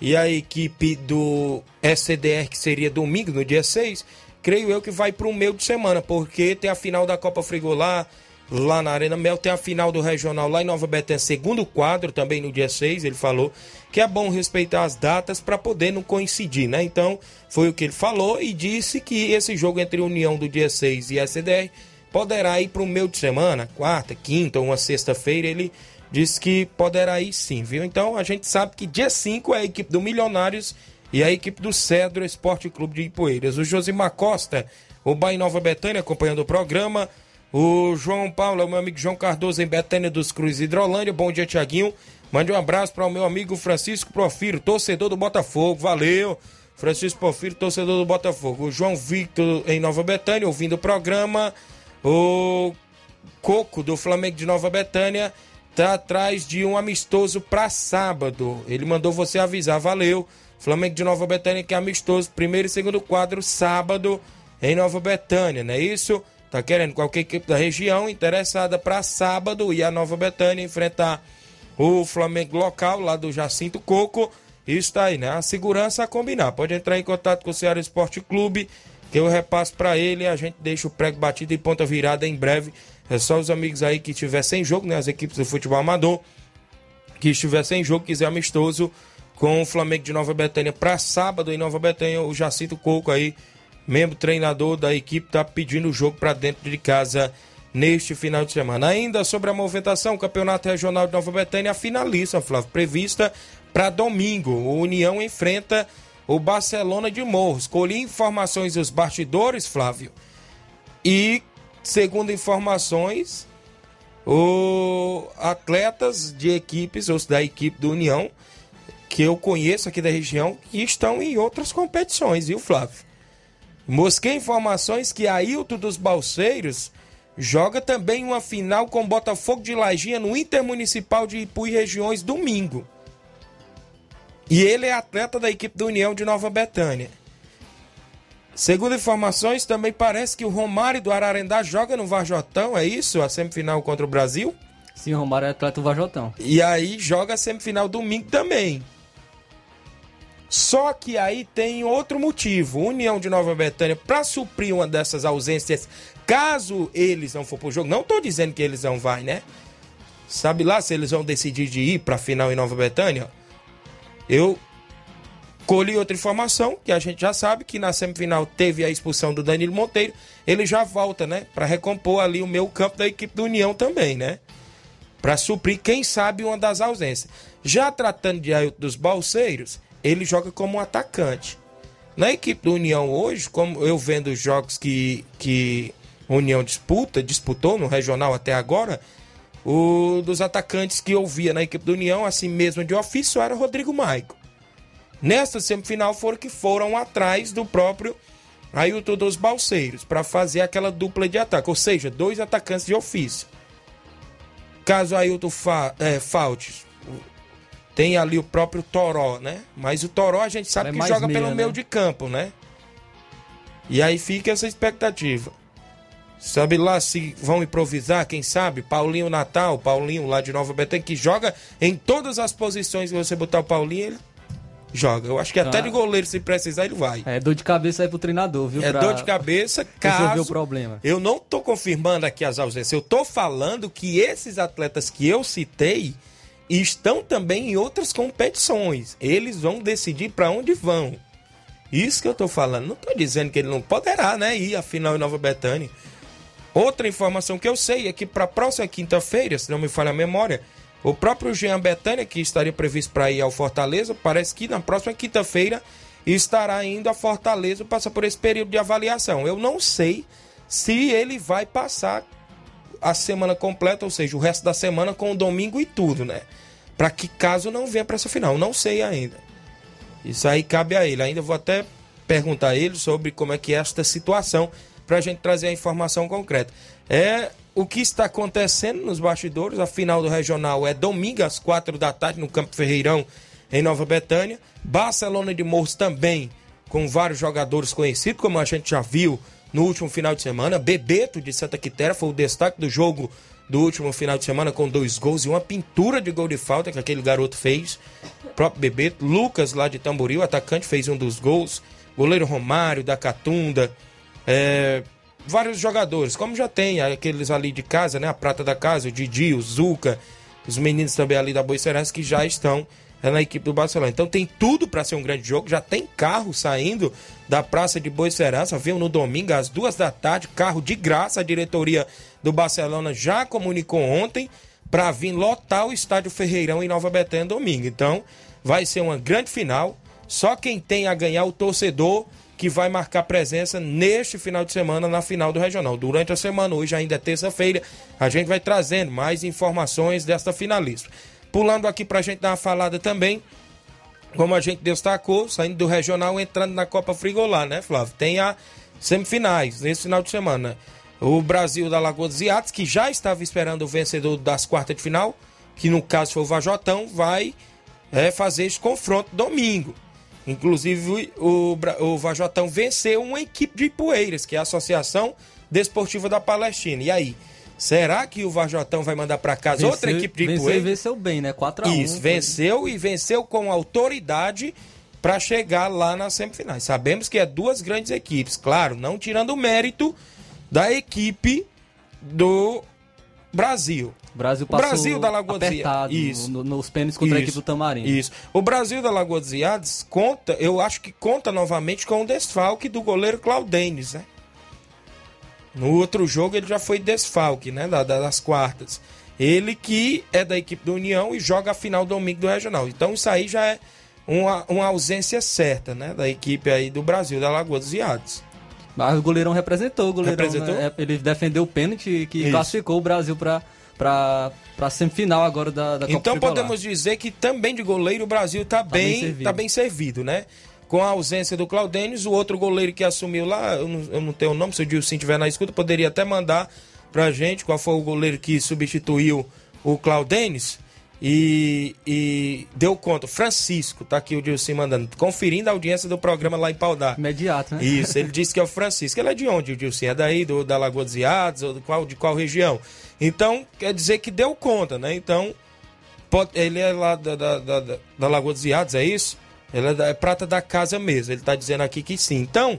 e a equipe do SCDR, que seria domingo, no dia 6, creio eu que vai para o meio de semana, porque tem a final da Copa Frigolá lá na Arena Mel, tem a final do Regional lá em Nova Betânia, segundo quadro, também no dia 6, ele falou que é bom respeitar as datas para poder não coincidir, né? Então, foi o que ele falou e disse que esse jogo entre União do dia 6 e SDR poderá ir para o meio de semana, quarta, quinta ou uma sexta-feira, ele disse que poderá ir sim, viu? Então a gente sabe que dia 5 é a equipe do Milionários e a equipe do Cedro Esporte Clube de Ipueiras. O Josimar Costa, o Bahia Nova Betânia acompanhando o programa. O João Paulo, meu amigo João Cardoso em Betânia dos Cruz Hidrolândia. Bom dia, Tiaguinho. Mande um abraço para o meu amigo Francisco Profiro, torcedor do Botafogo. Valeu! Francisco Profiro, torcedor do Botafogo. O João Victor em Nova Betânia, ouvindo o programa. O Coco do Flamengo de Nova Betânia tá atrás de um amistoso para sábado. Ele mandou você avisar, valeu. Flamengo de Nova Betânia que é amistoso, primeiro e segundo quadro, sábado em Nova Betânia, não é isso? Tá querendo qualquer equipe da região interessada para sábado e a Nova Betânia enfrentar o Flamengo local lá do Jacinto Coco. Isso tá aí, né? A segurança a combinar. Pode entrar em contato com o Ceará Esporte Clube, que eu repasso para ele e a gente deixa o prego batido e ponta virada em breve é só os amigos aí que estiver sem jogo, né? As equipes do futebol amador que estiver sem jogo, quiser amistoso com o Flamengo de Nova Betânia para sábado em Nova Betânia, o Jacinto Coco aí, membro treinador da equipe, tá pedindo o jogo para dentro de casa neste final de semana. Ainda sobre a movimentação, o Campeonato Regional de Nova Betânia finaliza, Flávio, prevista para domingo. O União enfrenta o Barcelona de Morros. Colhi informações dos bastidores, Flávio, e segundo informações, o atletas de equipes, ou da equipe do União, que eu conheço aqui da região, que estão em outras competições, viu, Flávio? Mosquei informações que Ailton dos Balseiros joga também uma final com Botafogo de Lajinha no Intermunicipal de Ipu e Regiões domingo. E ele é atleta da equipe do União de Nova Betânia. Segundo informações, também parece que o Romário do Ararendá joga no Varjotão, é isso? A semifinal contra o Brasil? Sim, o Romário é atleta do Varjotão. E aí joga a semifinal domingo também. Só que aí tem outro motivo. União de Nova Betânia, para suprir uma dessas ausências, caso eles não for pro jogo, não tô dizendo que eles não vai, né? Sabe lá se eles vão decidir de ir pra final em Nova Betânia? Eu colhi outra informação, que a gente já sabe que na semifinal teve a expulsão do Danilo Monteiro. Ele já volta, né? Para recompor ali o meu campo da equipe do União também, né? Para suprir, quem sabe, uma das ausências. Já tratando de Ailton dos Balseiros, ele joga como um atacante. Na equipe do União hoje, como eu vendo os jogos que, que União disputa, disputou no regional até agora, o dos atacantes que eu via na equipe do União, assim mesmo de ofício, era o Rodrigo Maico. Nesta semifinal foram que foram atrás do próprio Ailton dos Balseiros para fazer aquela dupla de ataque, ou seja, dois atacantes de ofício. Caso Ailton fa é, falte, tem ali o próprio Toró, né? Mas o Toró a gente sabe É que joga meia, pelo né? meio de campo, né? E aí fica essa expectativa. Sabe lá se vão improvisar, quem sabe? Paulinho Natal, Paulinho lá de Nova Betânia, que joga em todas as posições que você botar o Paulinho, ele joga. Eu acho que até Ah. de goleiro, se precisar, ele vai. É dor de cabeça aí pro treinador, viu? É Pra dor de cabeça, caso... o problema. Eu não tô confirmando aqui as ausências, eu tô falando que esses atletas que eu citei estão também em outras competições. Eles vão decidir para onde vão. Isso que eu tô falando. Não tô dizendo que ele não poderá, né, ir à final em Nova Betânia. Outra informação que eu sei é que para a próxima quinta-feira, se não me falha a memória, o próprio Jean Betânia, que estaria previsto para ir ao Fortaleza, parece que na próxima quinta-feira estará indo a Fortaleza, passa por esse período de avaliação. Eu não sei se ele vai passar a semana completa, ou seja, o resto da semana com o domingo e tudo, né? Para que caso não venha para essa final, não sei ainda. Isso aí cabe a ele. Ainda vou até perguntar a ele sobre como é que é esta situação para a gente trazer a informação concreta. É o que está acontecendo nos bastidores. A final do regional é domingo às quatro da tarde no Campo Ferreirão em Nova Betânia. Barcelona de Morros também com vários jogadores conhecidos, como a gente já viu no último final de semana. Bebeto de Santa Quitéria foi o destaque do jogo do último final de semana com dois gols e uma pintura de gol de falta que aquele garoto fez. O próprio Bebeto, Lucas lá de Tamboril, atacante, fez um dos gols. Goleiro Romário da Catunda. É, vários jogadores, como já tem aqueles ali de casa, né? A prata da casa, o Didi, o Zuca, os meninos também ali da Boicerança que já estão é, na equipe do Barcelona. Então tem tudo para ser um grande jogo. Já tem carro saindo da Praça de Boicerança. Viu no domingo às duas da tarde, carro de graça. A diretoria do Barcelona já comunicou ontem para vir lotar o estádio Ferreirão em Nova Betânia domingo. Então vai ser uma grande final. Só quem tem a ganhar o torcedor que vai marcar presença neste final de semana na final do Regional. Durante a semana, hoje ainda é terça-feira, a gente vai trazendo mais informações desta finalista. Pulando aqui pra gente dar uma falada também, como a gente destacou, saindo do Regional, entrando na Copa Frigolá, né, Flávio? Tem a semifinais nesse final de semana. O Brasil da Lagoa dos Iates, que já estava esperando o vencedor das quartas de final, que no caso foi o Vajotão, vai é, fazer esse confronto domingo. Inclusive, o, o Vajotão venceu uma equipe de Ipueiras, que é a Associação Desportiva da Palestina. E aí, será que o Vajotão vai mandar para casa outra Venceu- equipe de venceu Ipueiras? e venceu bem, né? 4x1. Isso, venceu e venceu com autoridade para chegar lá nas semifinais. Sabemos que é duas grandes equipes, claro, não tirando o mérito da equipe do Brasil. O Brasil O passou Brasil da apertado. Isso. no- nos pênaltis contra a Isso, equipe do Tamarindo. Isso. O Brasil da Lagoa dos Iates conta, eu acho que conta novamente com o desfalque do goleiro Claudenes, né? No outro jogo ele já foi desfalque, né? Da, das quartas. Ele que é da equipe do União e joga a final domingo do Regional. Então isso aí já é uma, uma ausência certa, né? Da equipe aí do Brasil, da Lagoa dos Iados. Mas o goleirão representou, o goleirão, Representou? né? É, ele defendeu o pênalti que Isso. classificou o Brasil para para para semifinal agora da, da Copa Então podemos dizer que também de goleiro o Brasil está bem bem, servido. tá bem servido, né? Com a ausência do Claudênis, o outro goleiro que assumiu lá, eu não, eu não tenho o nome, se o Dilcim estiver na escuta, poderia até mandar pra gente qual foi o goleiro que substituiu o Claudênis e, e deu conta. Francisco, tá aqui o Dilcim mandando, conferindo a audiência do programa lá em Paudá. Imediato, né? Isso, ele disse que é o Francisco. Ele é de onde, o Dilcim? É daí, do, da Lagoa dos Iados, ou de qual, de qual região? Então, quer dizer que deu conta, né? Então, pode- ele é lá da, da, da, da- Lagoa dos Iados, é isso? Ele é, da- é prata da casa mesmo, ele tá dizendo aqui que sim. Então,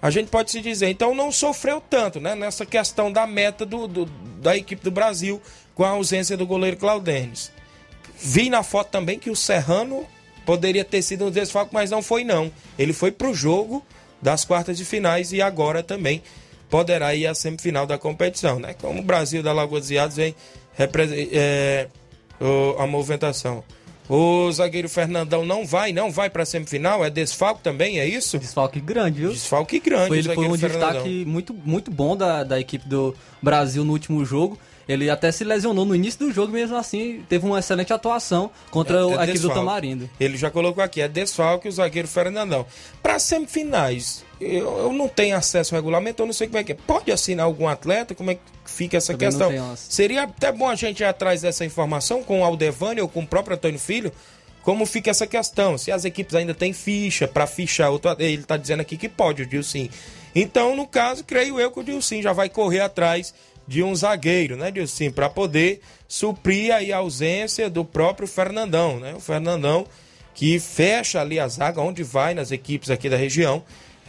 a gente pode se dizer, então não sofreu tanto, né? Nessa questão da meta do, do- da equipe do Brasil com a ausência do goleiro Claudênis. Vi na foto também que o Serrano poderia ter sido um desfalque, mas não foi não. Ele foi pro jogo das quartas de finais e agora também poderá ir à semifinal da competição, né? Como o Brasil da Lagoa dos Iados vem é, a movimentação. O zagueiro Fernandão não vai, não vai para a semifinal, é desfalque também, é isso? Desfalque grande, viu? Desfalque grande, Foi, ele foi um Fernandão. destaque muito, muito bom da, da equipe do Brasil no último jogo. Ele até se lesionou no início do jogo, mesmo assim teve uma excelente atuação contra o- É- é a equipe do. Tamarindo. Ele já colocou aqui, é desfalque o zagueiro Fernandão. Para semifinais, eu, eu não tenho acesso ao regulamento, eu não sei como é que é. Pode assinar algum atleta? Como é que fica essa Também questão? Seria até bom a gente ir atrás dessa informação com o Aldevani ou com o próprio Antônio Filho. Como fica essa questão? Se as equipes ainda têm ficha para fichar outro. Ele está dizendo aqui que pode, o Dilcim. Então, no caso, creio eu que o Dilcim já vai correr atrás de um zagueiro, né, Dilcim? Para poder suprir aí a ausência do próprio Fernandão, né? O Fernandão que fecha ali a zaga onde vai nas equipes aqui da região.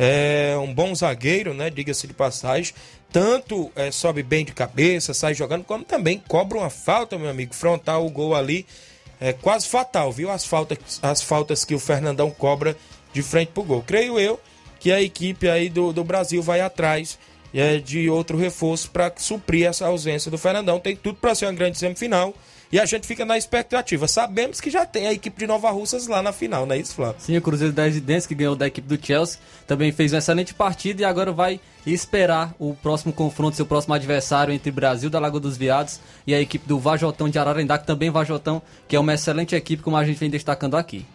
É um bom zagueiro, né? Diga-se de passagem. Tanto é, sobe bem de cabeça, sai jogando, como também cobra uma falta, meu amigo. Frontal o gol ali é quase fatal, viu? As faltas, as faltas que o Fernandão cobra de frente pro gol. Creio eu que a equipe aí do, do Brasil vai atrás é, de outro reforço para suprir essa ausência do Fernandão. Tem tudo para ser uma grande semifinal. E a gente fica na expectativa. Sabemos que já tem a equipe de Nova Russas lá na final, não é isso, Flávio? Sim, o Cruzeiro da Residência, que ganhou da equipe do Chelsea, também fez uma excelente partida e agora vai esperar o próximo confronto, seu próximo adversário entre Brasil da Lagoa dos Viados e a equipe do Vajotão de Ararendá, que também Vajotão, que é uma excelente equipe, como a gente vem destacando aqui.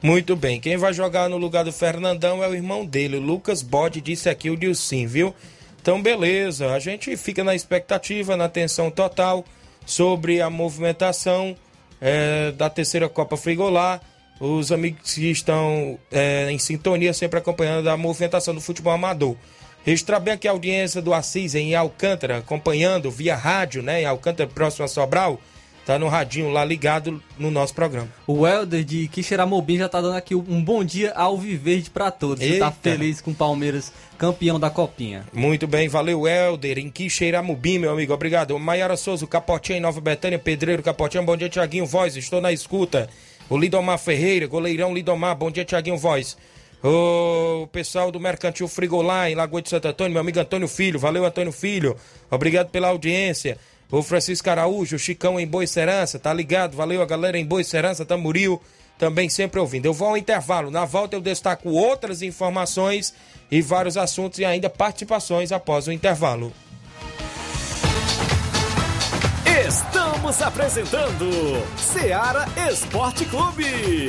Muito bem. Quem vai jogar no lugar do Fernandão é o irmão dele, o Lucas Bode, disse aqui o Dilcim, viu? Então, beleza. A gente fica na expectativa, na atenção total sobre a movimentação é, da terceira Copa Frigolá. Os amigos que estão é, em sintonia, sempre acompanhando a movimentação do futebol amador. Registrar bem aqui a audiência do Assis em Alcântara, acompanhando via rádio, né? Em Alcântara, próximo a Sobral. Tá no radinho lá ligado no nosso programa. O Helder de Quixeramobim já tá dando aqui um bom dia ao Viverde pra todos. Você tá Eita. feliz com o Palmeiras campeão da Copinha. Muito bem, valeu, Helder, em Quixeiramubim, meu amigo, obrigado. Maiara Souza, Capotinha em Nova Betânia, Pedreiro, Capotinha, bom dia, Tiaguinho, voz, estou na escuta. O Lidomar Ferreira, goleirão Lidomar, bom dia, Tiaguinho, voz. O pessoal do Mercantil Frigolá, em Lagoa de Santo Antônio, meu amigo Antônio Filho, valeu, Antônio Filho, obrigado pela audiência. O Francisco Araújo, Chicão em Boa Serança, tá ligado? Valeu a galera em Boa Serança, Tamboril, também sempre ouvindo. Eu vou ao intervalo, na volta eu destaco outras informações e vários assuntos e ainda participações após o intervalo. Estamos apresentando Seara Esporte Clube.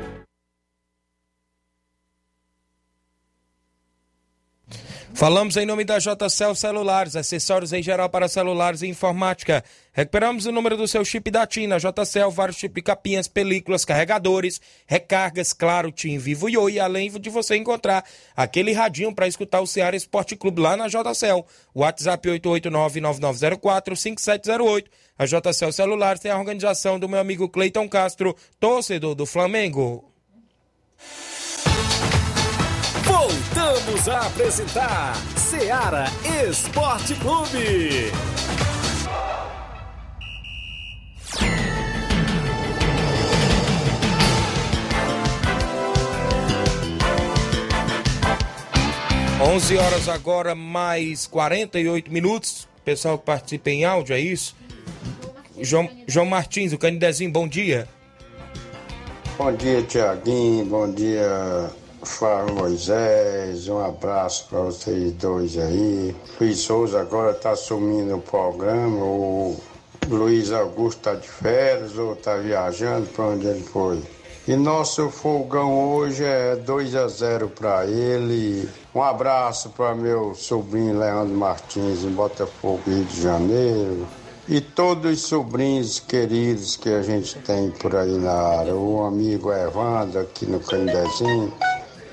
Falamos em nome da JCL Celulares, acessórios em geral para celulares e informática. Recuperamos o número do seu chip da TIM na JCL, vários tipos de capinhas, películas, carregadores, recargas, claro, TIM, Vivo e Oi, além de você encontrar aquele radinho para escutar o Ceará Esporte Clube lá na JCL. WhatsApp 889-9904-5708. A JCL Celulares tem a organização do meu amigo Cleiton Castro, torcedor do Flamengo. Voltamos a apresentar Seara Esporte Clube. 11 horas agora, mais 48 minutos. Pessoal que participa em áudio, é isso? João, João Martins, o Canidezinho, bom dia. Bom dia, Tiaguinho. Bom dia, Flávio Moisés. Um abraço para vocês dois aí. Luiz Souza agora está assumindo o programa. O Luiz Augusto está de férias ou está viajando para onde ele foi. E nosso fogão hoje é 2 a 0 para ele. Um abraço para meu sobrinho Leandro Martins em Botafogo, Rio de Janeiro. E todos os sobrinhos queridos que a gente tem por aí na área. O amigo Evandro aqui no Candezinho.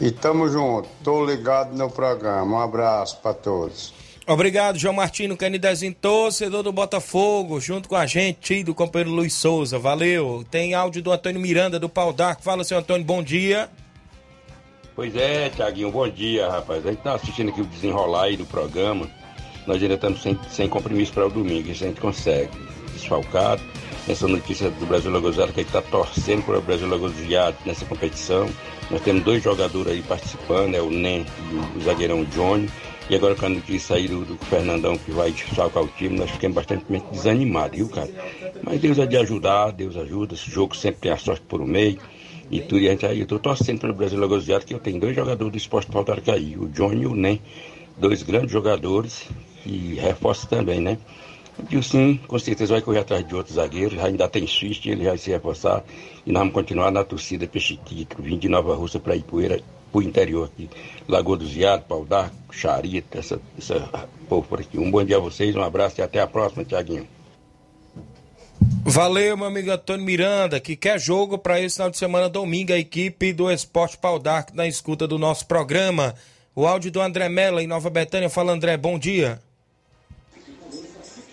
E tamo junto, tô ligado no programa. Um abraço para todos. Obrigado, João Martino Canidezinho, torcedor do Botafogo, junto com a gente e do companheiro Luiz Souza. Valeu. Tem áudio do Antônio Miranda, do Pau D'Arco. Fala, seu Antônio, bom dia. Pois é, Tiaguinho, bom dia, rapaz. A gente tá assistindo aqui o desenrolar aí do programa. Nós ainda estamos sem, sem compromisso para o domingo, isso a gente consegue. Desfalcado. Essa notícia do Brasil Lagosado que gente está torcendo para o Brasil Lagosado nessa competição. Nós temos dois jogadores aí participando, é o Nen e o zagueirão Johnny. E agora com a notícia aí do, do Fernandão que vai salvar o time, nós ficamos bastante desanimados, viu, cara? Mas Deus é de ajudar, Deus ajuda, esse jogo sempre tem a sorte por o meio. E tudo, e a gente aí, eu tô torcendo pelo Brasil Lagosiado, que eu tenho dois jogadores do esporte faltaram cair, o Johnny e o Nen, dois grandes jogadores, e reforço também, né? O sim, com certeza vai correr atrás de outros zagueiros, ainda tem Swist, ele vai se reforçar, e nós vamos continuar na torcida Peixe Tigre, vindo de Nova Rússia para Ipueira, pro interior aqui. Lagoa do Ziado, Pau d'Arco, Charita, essa, essa povo por aqui. Um bom dia a vocês, um abraço e até a próxima, Tiaguinho. Valeu, meu amigo Antônio Miranda, que quer jogo para esse final de semana, domingo, a equipe do Esporte Pau d'Arco na escuta do nosso programa. O áudio do André Mello em Nova Betânia. Fala, André, bom dia.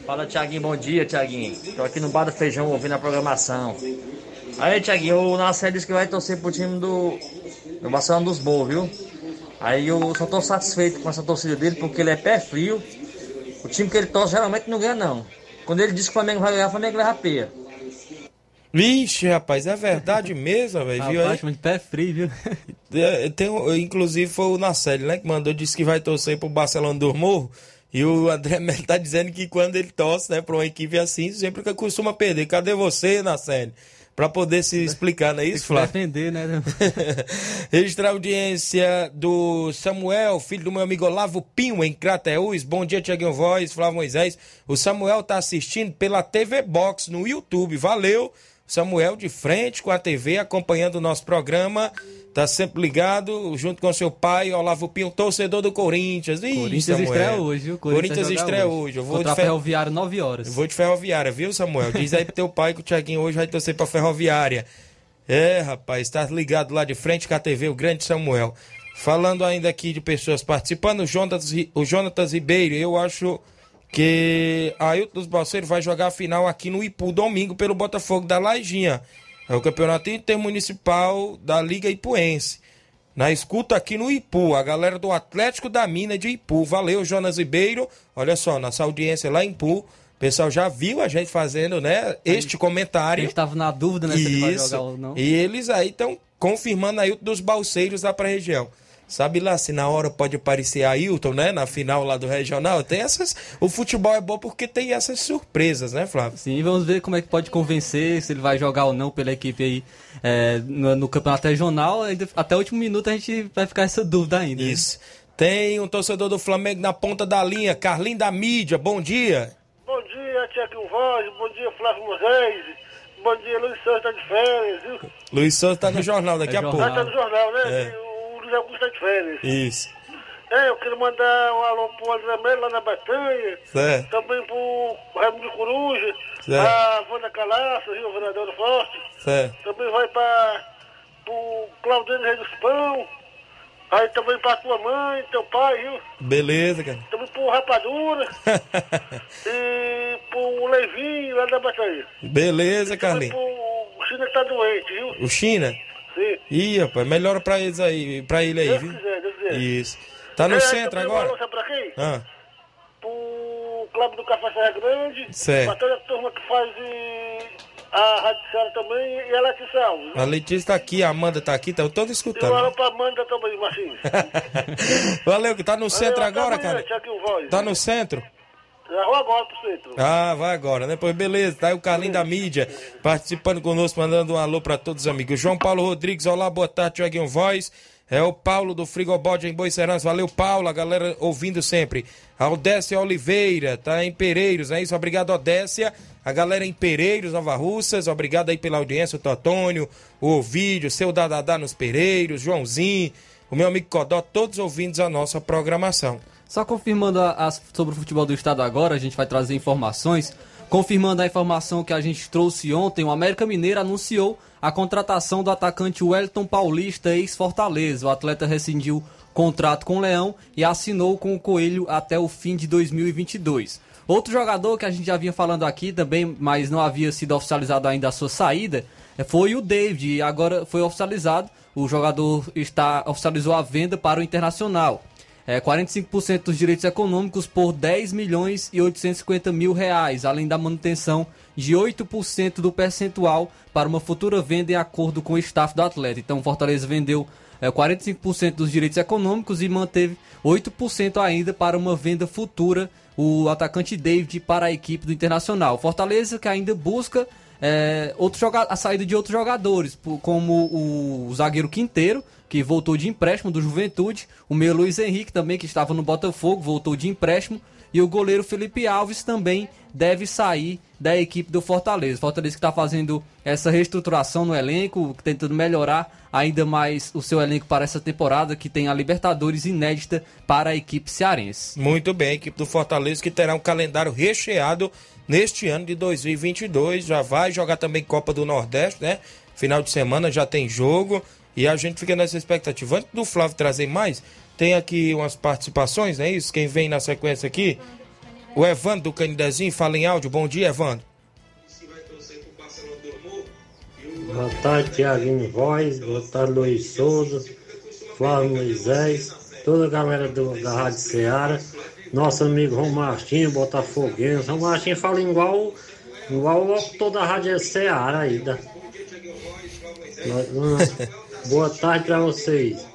Fala, Tiaguinho, bom dia, Tiaguinho. Tô aqui no Bar do Feijão ouvindo a programação. Aí, Tiaguinho, o Nasser disse que vai torcer pro time do, do Barcelona dos Bolos, viu? Aí eu só tô satisfeito com essa torcida dele porque ele é pé frio. O time que ele torce geralmente não ganha, não. Quando ele diz que o Flamengo vai ganhar, o Flamengo leva a peia. Vixe, rapaz, é verdade mesmo, velho. Viu aí? Muito pé frio, viu? É, Tem, inclusive foi o Nacelli, né? Que mandou, disse que vai torcer pro Barcelona do Morro. E o André Melo tá dizendo que quando ele torce, né, pra uma equipe assim, sempre que costuma perder. Cadê você, Nacelli? Pra poder se explicar, não é isso, Flávio? defender, né? Registrar a audiência do Samuel, filho do meu amigo Olavo Pinho, em Crateús. Bom dia, Tiaguinho Voz, Flávio Moisés. O Samuel tá assistindo pela TV Box no YouTube. Valeu, Samuel, de frente com a TV, acompanhando o nosso programa. Tá sempre ligado, junto com seu pai, Olavo Pinho, torcedor do Corinthians. Ih, Corinthians Samuel. estreia hoje, viu? Corinthians, joga estreia hoje. Eu vou Contra de fer- Ferroviária, 9 horas. eu vou de ferroviária, viu, Samuel? Diz aí pro teu pai que o Tiaguinho hoje vai torcer pra ferroviária. É, rapaz, tá ligado lá de frente com a TV, o grande Samuel. Falando ainda aqui de pessoas participando, o Jonatas, o Jonatas Ribeiro, eu acho que Ailton dos Balseiros vai jogar a final aqui no Ipu domingo pelo Botafogo da Lajinha. É o campeonato intermunicipal da Liga Ipuense. Na escuta aqui no Ipu, a galera do Atlético da Mina de Ipu. Valeu, Jonas Ribeiro. Olha só, nossa audiência lá em Ipu. O pessoal já viu a gente fazendo, né, este A comentário. gente tava na dúvida, né, se ele vai Isso. jogar ou não. E eles aí estão confirmando Ailton dos Balseiros lá pra região. Sabe lá se na hora pode aparecer Ailton, né? Na final lá do regional. Tem essas. O futebol é bom porque tem essas surpresas, né, Flávio? Sim, vamos ver como é que pode convencer, se ele vai jogar ou não pela equipe aí é, no, no campeonato regional. Até o último minuto a gente vai ficar essa dúvida ainda. né? Isso. Tem um torcedor do Flamengo na ponta da linha, Carlinho da mídia. Bom dia. Bom dia, Tiago Voz, bom dia, Flávio Moisés, bom dia, Luiz Santos tá de férias, viu? Luiz Souza tá no jornal daqui É a pouco. Ah, tá no jornal, né? É. Luiz Augusto de férias. Isso. É, eu queria mandar um alô pro André Melo lá na Batanha. Certo. Também pro Raimundo Coruja. Certo. A Wanda Calaça, Rio Vereador do Forte. Certo. Também vai pra pro Claudino Rei dos Pão. Aí também pra tua mãe, teu pai, viu? Beleza, cara. Também pro Rapadura. e pro Leivinho lá da Batanha. Beleza, Carlinhos. O China tá doente, viu? O China? Sim. Ih, rapaz, melhora pra eles aí, pra ele aí, Deus viu? quiser, Deus quiser. Isso. Tá no É, centro agora? sabe pra quem? Ah, Pro Clube do Café Serra Grande. Certo. Pra toda a turma que faz e a Rádio também e a Letícia Alves. a Letícia tá aqui, a Amanda tá aqui, tá todo E um escutando. alô pra Amanda também, Marcinho. Valeu, que tá no centro Valeu, até agora, amanhã, cara. Tá no centro? Já vou agora pro. Ah, vai agora, né? Pois beleza, tá aí o Carlinho da mídia participando conosco, mandando um alô pra todos os amigos. João Paulo Rodrigues, olá, boa tarde, Tiaguinho Voz. É o Paulo do Frigobode em Boicerança. Valeu, Paulo, a galera ouvindo sempre. A Odécia Oliveira, tá em Pereiros, é isso? Obrigado, Odécia. A galera em Pereiros, Nova Russas, obrigado aí pela audiência, o Totônio, o Ovídio, seu Dadadá nos Pereiros, Joãozinho, o meu amigo Codó, todos ouvindos a nossa programação. Só confirmando a- as- sobre o futebol do estado agora, a gente vai trazer informações. Confirmando a informação que a gente trouxe ontem, o América Mineiro anunciou a contratação do atacante Wellington Paulista, ex-Fortaleza. O atleta rescindiu contrato com o Leão e assinou com o Coelho até o fim de 2022. Outro jogador que a gente já vinha falando aqui também, mas não havia sido oficializado ainda a sua saída, eh, foi o David. E agora foi oficializado. O jogador está oficializou a venda para o Internacional. É, 45% dos direitos econômicos por 10 milhões e 850 mil reais, além da manutenção de 8% do percentual para uma futura venda em acordo com o staff do atleta. Então, Fortaleza vendeu é, 45% dos direitos econômicos e manteve 8% ainda para uma venda futura, o atacante David para a equipe do Internacional. Fortaleza que ainda busca é, outro a saída de outros jogadores, como o zagueiro Quinteiro, que voltou de empréstimo do Juventude, o meio Luiz Henrique também, que estava no Botafogo, voltou de empréstimo, e o goleiro Felipe Alves também deve sair da equipe do Fortaleza. Fortaleza que está fazendo essa reestruturação no elenco, tentando melhorar ainda mais o seu elenco para essa temporada, que tem a Libertadores inédita para a equipe cearense. Muito bem, a equipe do Fortaleza que terá um calendário recheado neste ano de 2022. Já vai jogar também Copa do Nordeste, né? Final de semana já tem jogo e a gente fica nessa expectativa. Antes do Flávio trazer mais, tem aqui umas participações, não é isso? Quem vem na sequência aqui? O Evandro do Canidezinho, fala em áudio. Bom dia, Evandro. Boa tarde, Tiaguinho Voz, boa tarde, Luiz Souza, Flávio Moisés, toda a galera do, da Rádio Ceará, nosso amigo Romartinho, Botafoguense. Romartinho fala igual, igual o locutor da Rádio Ceará aí. Da... Boa tarde pra vocês.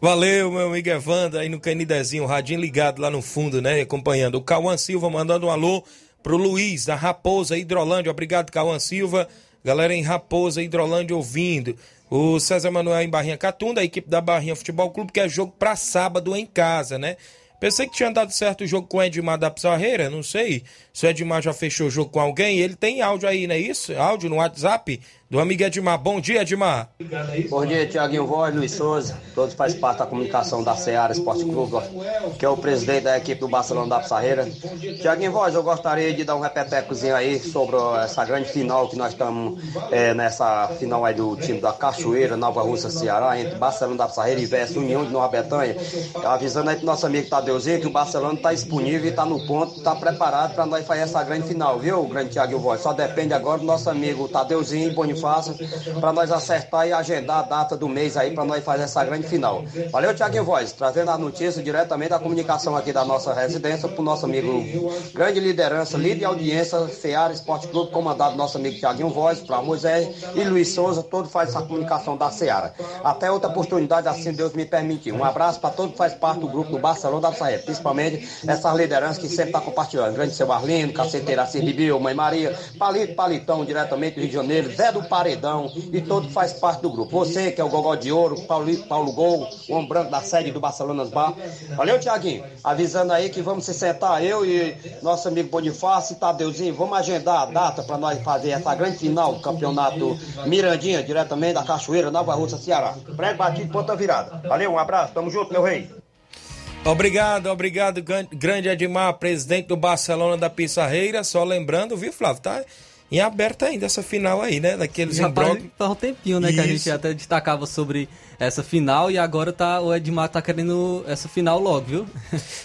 Valeu, meu amigo Evandro, aí no Canidezinho, radinho ligado lá no fundo, né? Acompanhando. O Cauã Silva mandando um alô pro Luiz, da Raposa Hidrolândia. Obrigado, Cauã Silva. Galera em Raposa Hidrolândia ouvindo. O César Manuel em Barrinha Catunda, a equipe da Barrinha Futebol Clube, que é jogo pra sábado em casa, né? Pensei que tinha dado certo o jogo com o Edmar da Pizarreira, não sei se o Edmar já fechou o jogo com alguém. Ele tem áudio aí, não é isso? Áudio no WhatsApp do amigo Edmar. Bom dia, Edmar. Bom dia, Tiaguinho Voz, Luiz Souza, todos fazem parte da comunicação da Seara Esporte Clube, que é o presidente da equipe do Barcelona da Pissarreira. Tiaguinho Voz, eu gostaria de dar um repetecozinho aí sobre essa grande final que nós estamos é, nessa final aí do time da Cachoeira, Nova Russa, Ceará, entre Barcelona da Pissarreira e versus União de Nova Betânia. Avisando aí pro nosso amigo Tadeuzinho que o Barcelona está disponível e está no ponto, está preparado para nós fazer essa grande final, viu, grande Tiaguinho Voz? Só depende agora do nosso amigo Tadeuzinho e Bonifácio para nós acertar e agendar a data do mês aí para nós fazer essa grande final. Valeu, Tiaguinho Voz, trazendo as notícias diretamente da comunicação aqui da nossa residência para o nosso amigo grande liderança, líder de audiência, Seara Esporte Clube, comandado nosso amigo Tiaguinho Voz, para Moisés e Luiz Souza, todo faz essa comunicação da Seara. Até outra oportunidade, assim Deus me permitir. Um abraço para todo que faz parte do grupo do Barcelona da Saia, principalmente essas lideranças que sempre está compartilhando. Grande seu Arlindo, Caceteira Bibiu, Mãe Maria, Palito Palitão, diretamente do Rio de Janeiro, Zé do Paredão e todo faz parte do grupo. Você que é o Gogó de Ouro, Paulo, Paulo Gol, o homem branco da sede do Barcelona Bar. Valeu, Tiaguinho. Avisando aí que vamos se sentar, eu e nosso amigo Bonifácio e Tadeuzinho, vamos agendar a data para nós fazer essa grande final do campeonato Mirandinha, diretamente da Cachoeira, Nova Rússia, Ceará. Prego batido, ponta virada. Valeu, um abraço, tamo junto, meu rei. Obrigado, obrigado, grande Edmar, presidente do Barcelona da Pissarreira. Só lembrando, viu, Flávio? Tá em aberto ainda essa final aí, né? Daqueles Já faz um tempinho, né? Que a gente até destacava sobre essa final e agora tá, o Edmar tá querendo essa final logo, viu?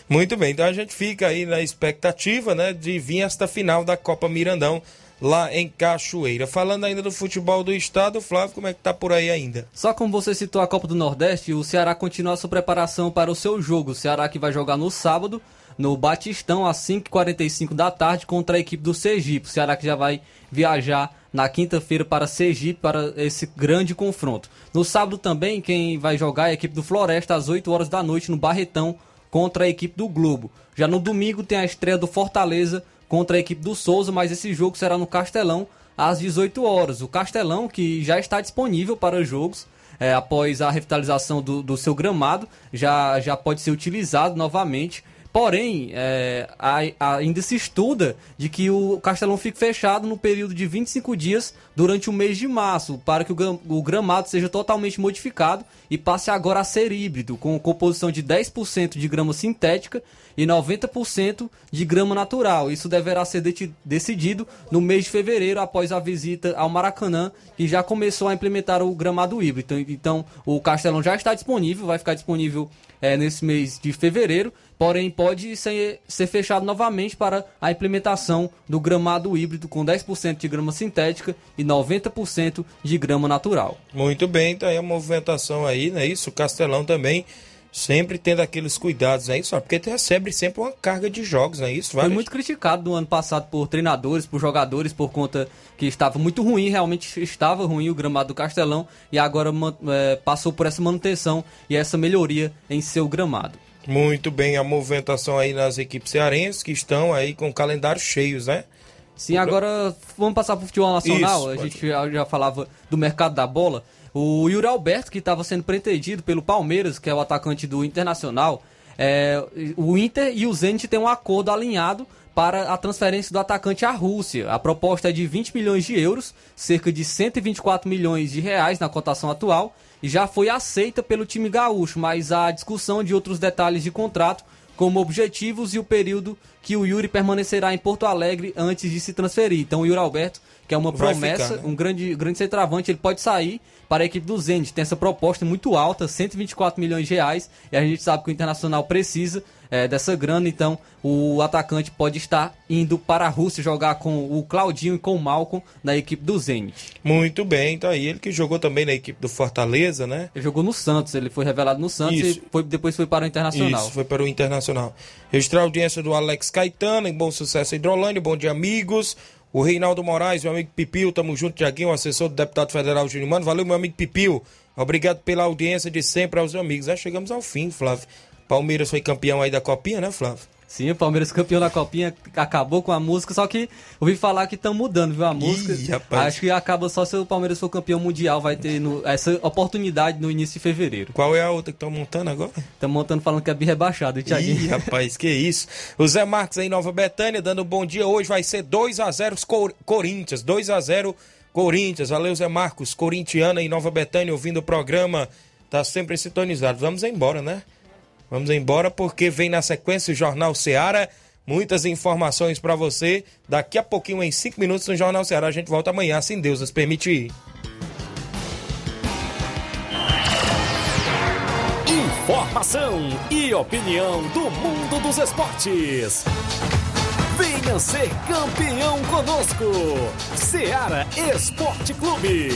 Muito bem, então a gente fica aí na expectativa, né? De vir esta final da Copa Mirandão lá em Cachoeira. Falando ainda do futebol do estado, Flávio, como é que tá por aí ainda? Só como você citou a Copa do Nordeste, o Ceará continua a sua preparação para o seu jogo. O Ceará que vai jogar no sábado, no Batistão, às 5h45 da tarde, contra a equipe do Sergipe. O Ceará que já vai viajar na quinta-feira para Sergipe para esse grande confronto. No sábado também, quem vai jogar é a equipe do Floresta às 8 horas da noite no Barretão contra a equipe do Globo. Já no domingo tem a estreia do Fortaleza contra a equipe do Souza, mas esse jogo será no Castelão às 18 horas. O Castelão que já está disponível para jogos é, após a revitalização do, do seu gramado, já, já pode ser utilizado novamente. Porém, é, ainda se estuda de que o Castelão fique fechado no período de 25 dias durante o mês de março, para que o gramado seja totalmente modificado e passe agora a ser híbrido, com composição de 10% de grama sintética e 90% de grama natural. Isso deverá ser decidido no mês de fevereiro, após a visita ao Maracanã, que já começou a implementar o gramado híbrido. Então, o Castelão já está disponível, vai ficar disponível é, nesse mês de fevereiro porém pode ser, ser fechado novamente para a implementação do gramado híbrido com 10% de grama sintética e 90% de grama natural. Muito bem, tá aí a movimentação aí, né? Isso, o Castelão também sempre tendo aqueles cuidados, né? Isso, porque recebe sempre uma carga de jogos, né? Isso, Foi muito criticado no ano passado por treinadores, por jogadores, por conta que estava muito ruim, realmente estava ruim o gramado do Castelão e agora é, passou por essa manutenção e essa melhoria em seu gramado. Muito bem, a movimentação aí nas equipes cearenses que estão aí com calendários cheios, né? Sim, agora vamos passar para o futebol nacional. Isso, a gente já, já, falava do mercado da bola. O Yuri Alberto, que estava sendo pretendido pelo Palmeiras, que é o atacante do Internacional, é, o Inter e o Zenit têm um acordo alinhado para a transferência do atacante à Rússia. A proposta é de 20 milhões de euros, cerca de 124 milhões de reais na cotação atual, e já foi aceita pelo time gaúcho, mas há discussão de outros detalhes de contrato, como objetivos e o período que o Yuri permanecerá em Porto Alegre antes de se transferir. Então o Yuri Alberto, que é uma Vai promessa, ficar, né? um grande, grande centroavante, ele pode sair para a equipe do Zenit. Tem essa proposta muito alta, 124 milhões de reais, e a gente sabe que o Internacional precisa é, dessa grana, então o atacante pode estar indo para a Rússia jogar com o Claudinho e com o Malcolm na equipe do Zenit. Muito bem, então aí ele que jogou também na equipe do Fortaleza, né? Ele jogou no Santos, ele foi revelado no Santos Isso. e foi, depois foi para o Internacional. Isso, foi para o Internacional. Registrar a audiência do Alex Caetano, em Bom Sucesso Hidrolândia, bom dia amigos. O Reinaldo Moraes, meu amigo Pipil, tamo junto, Tiaguinho, assessor do deputado federal Júnior Mano. Valeu, meu amigo Pipil. Obrigado pela audiência de sempre aos amigos. Já chegamos ao fim, Flávio. Palmeiras foi campeão aí da Copinha, né, Flávio? Sim, o Palmeiras campeão da Copinha, acabou com a música, só que ouvi falar que estão mudando, viu, a música. Ih, Acho que acaba só se o Palmeiras for campeão mundial, vai ter no, essa oportunidade no início de fevereiro. Qual é a outra que estão montando agora? Estão montando falando que é rebaixado, Thiaguinho. Ih, rapaz, que isso. O Zé Marques aí Nova Betânia, dando um bom dia. Hoje vai ser 2 a 0 Cor Corinthians, 2 a 0 Corinthians. Valeu, Zé Marcos, corintiana em Nova Betânia, ouvindo o programa. Tá sempre sintonizado. Vamos embora, né? Vamos embora porque vem na sequência o Jornal Seara. Muitas informações para você. Daqui a pouquinho, em 5 minutos, no Jornal Ceará. A gente volta amanhã, se Deus nos permitir. Informação e opinião do mundo dos esportes. Venha ser campeão conosco. Seara Esporte Clube.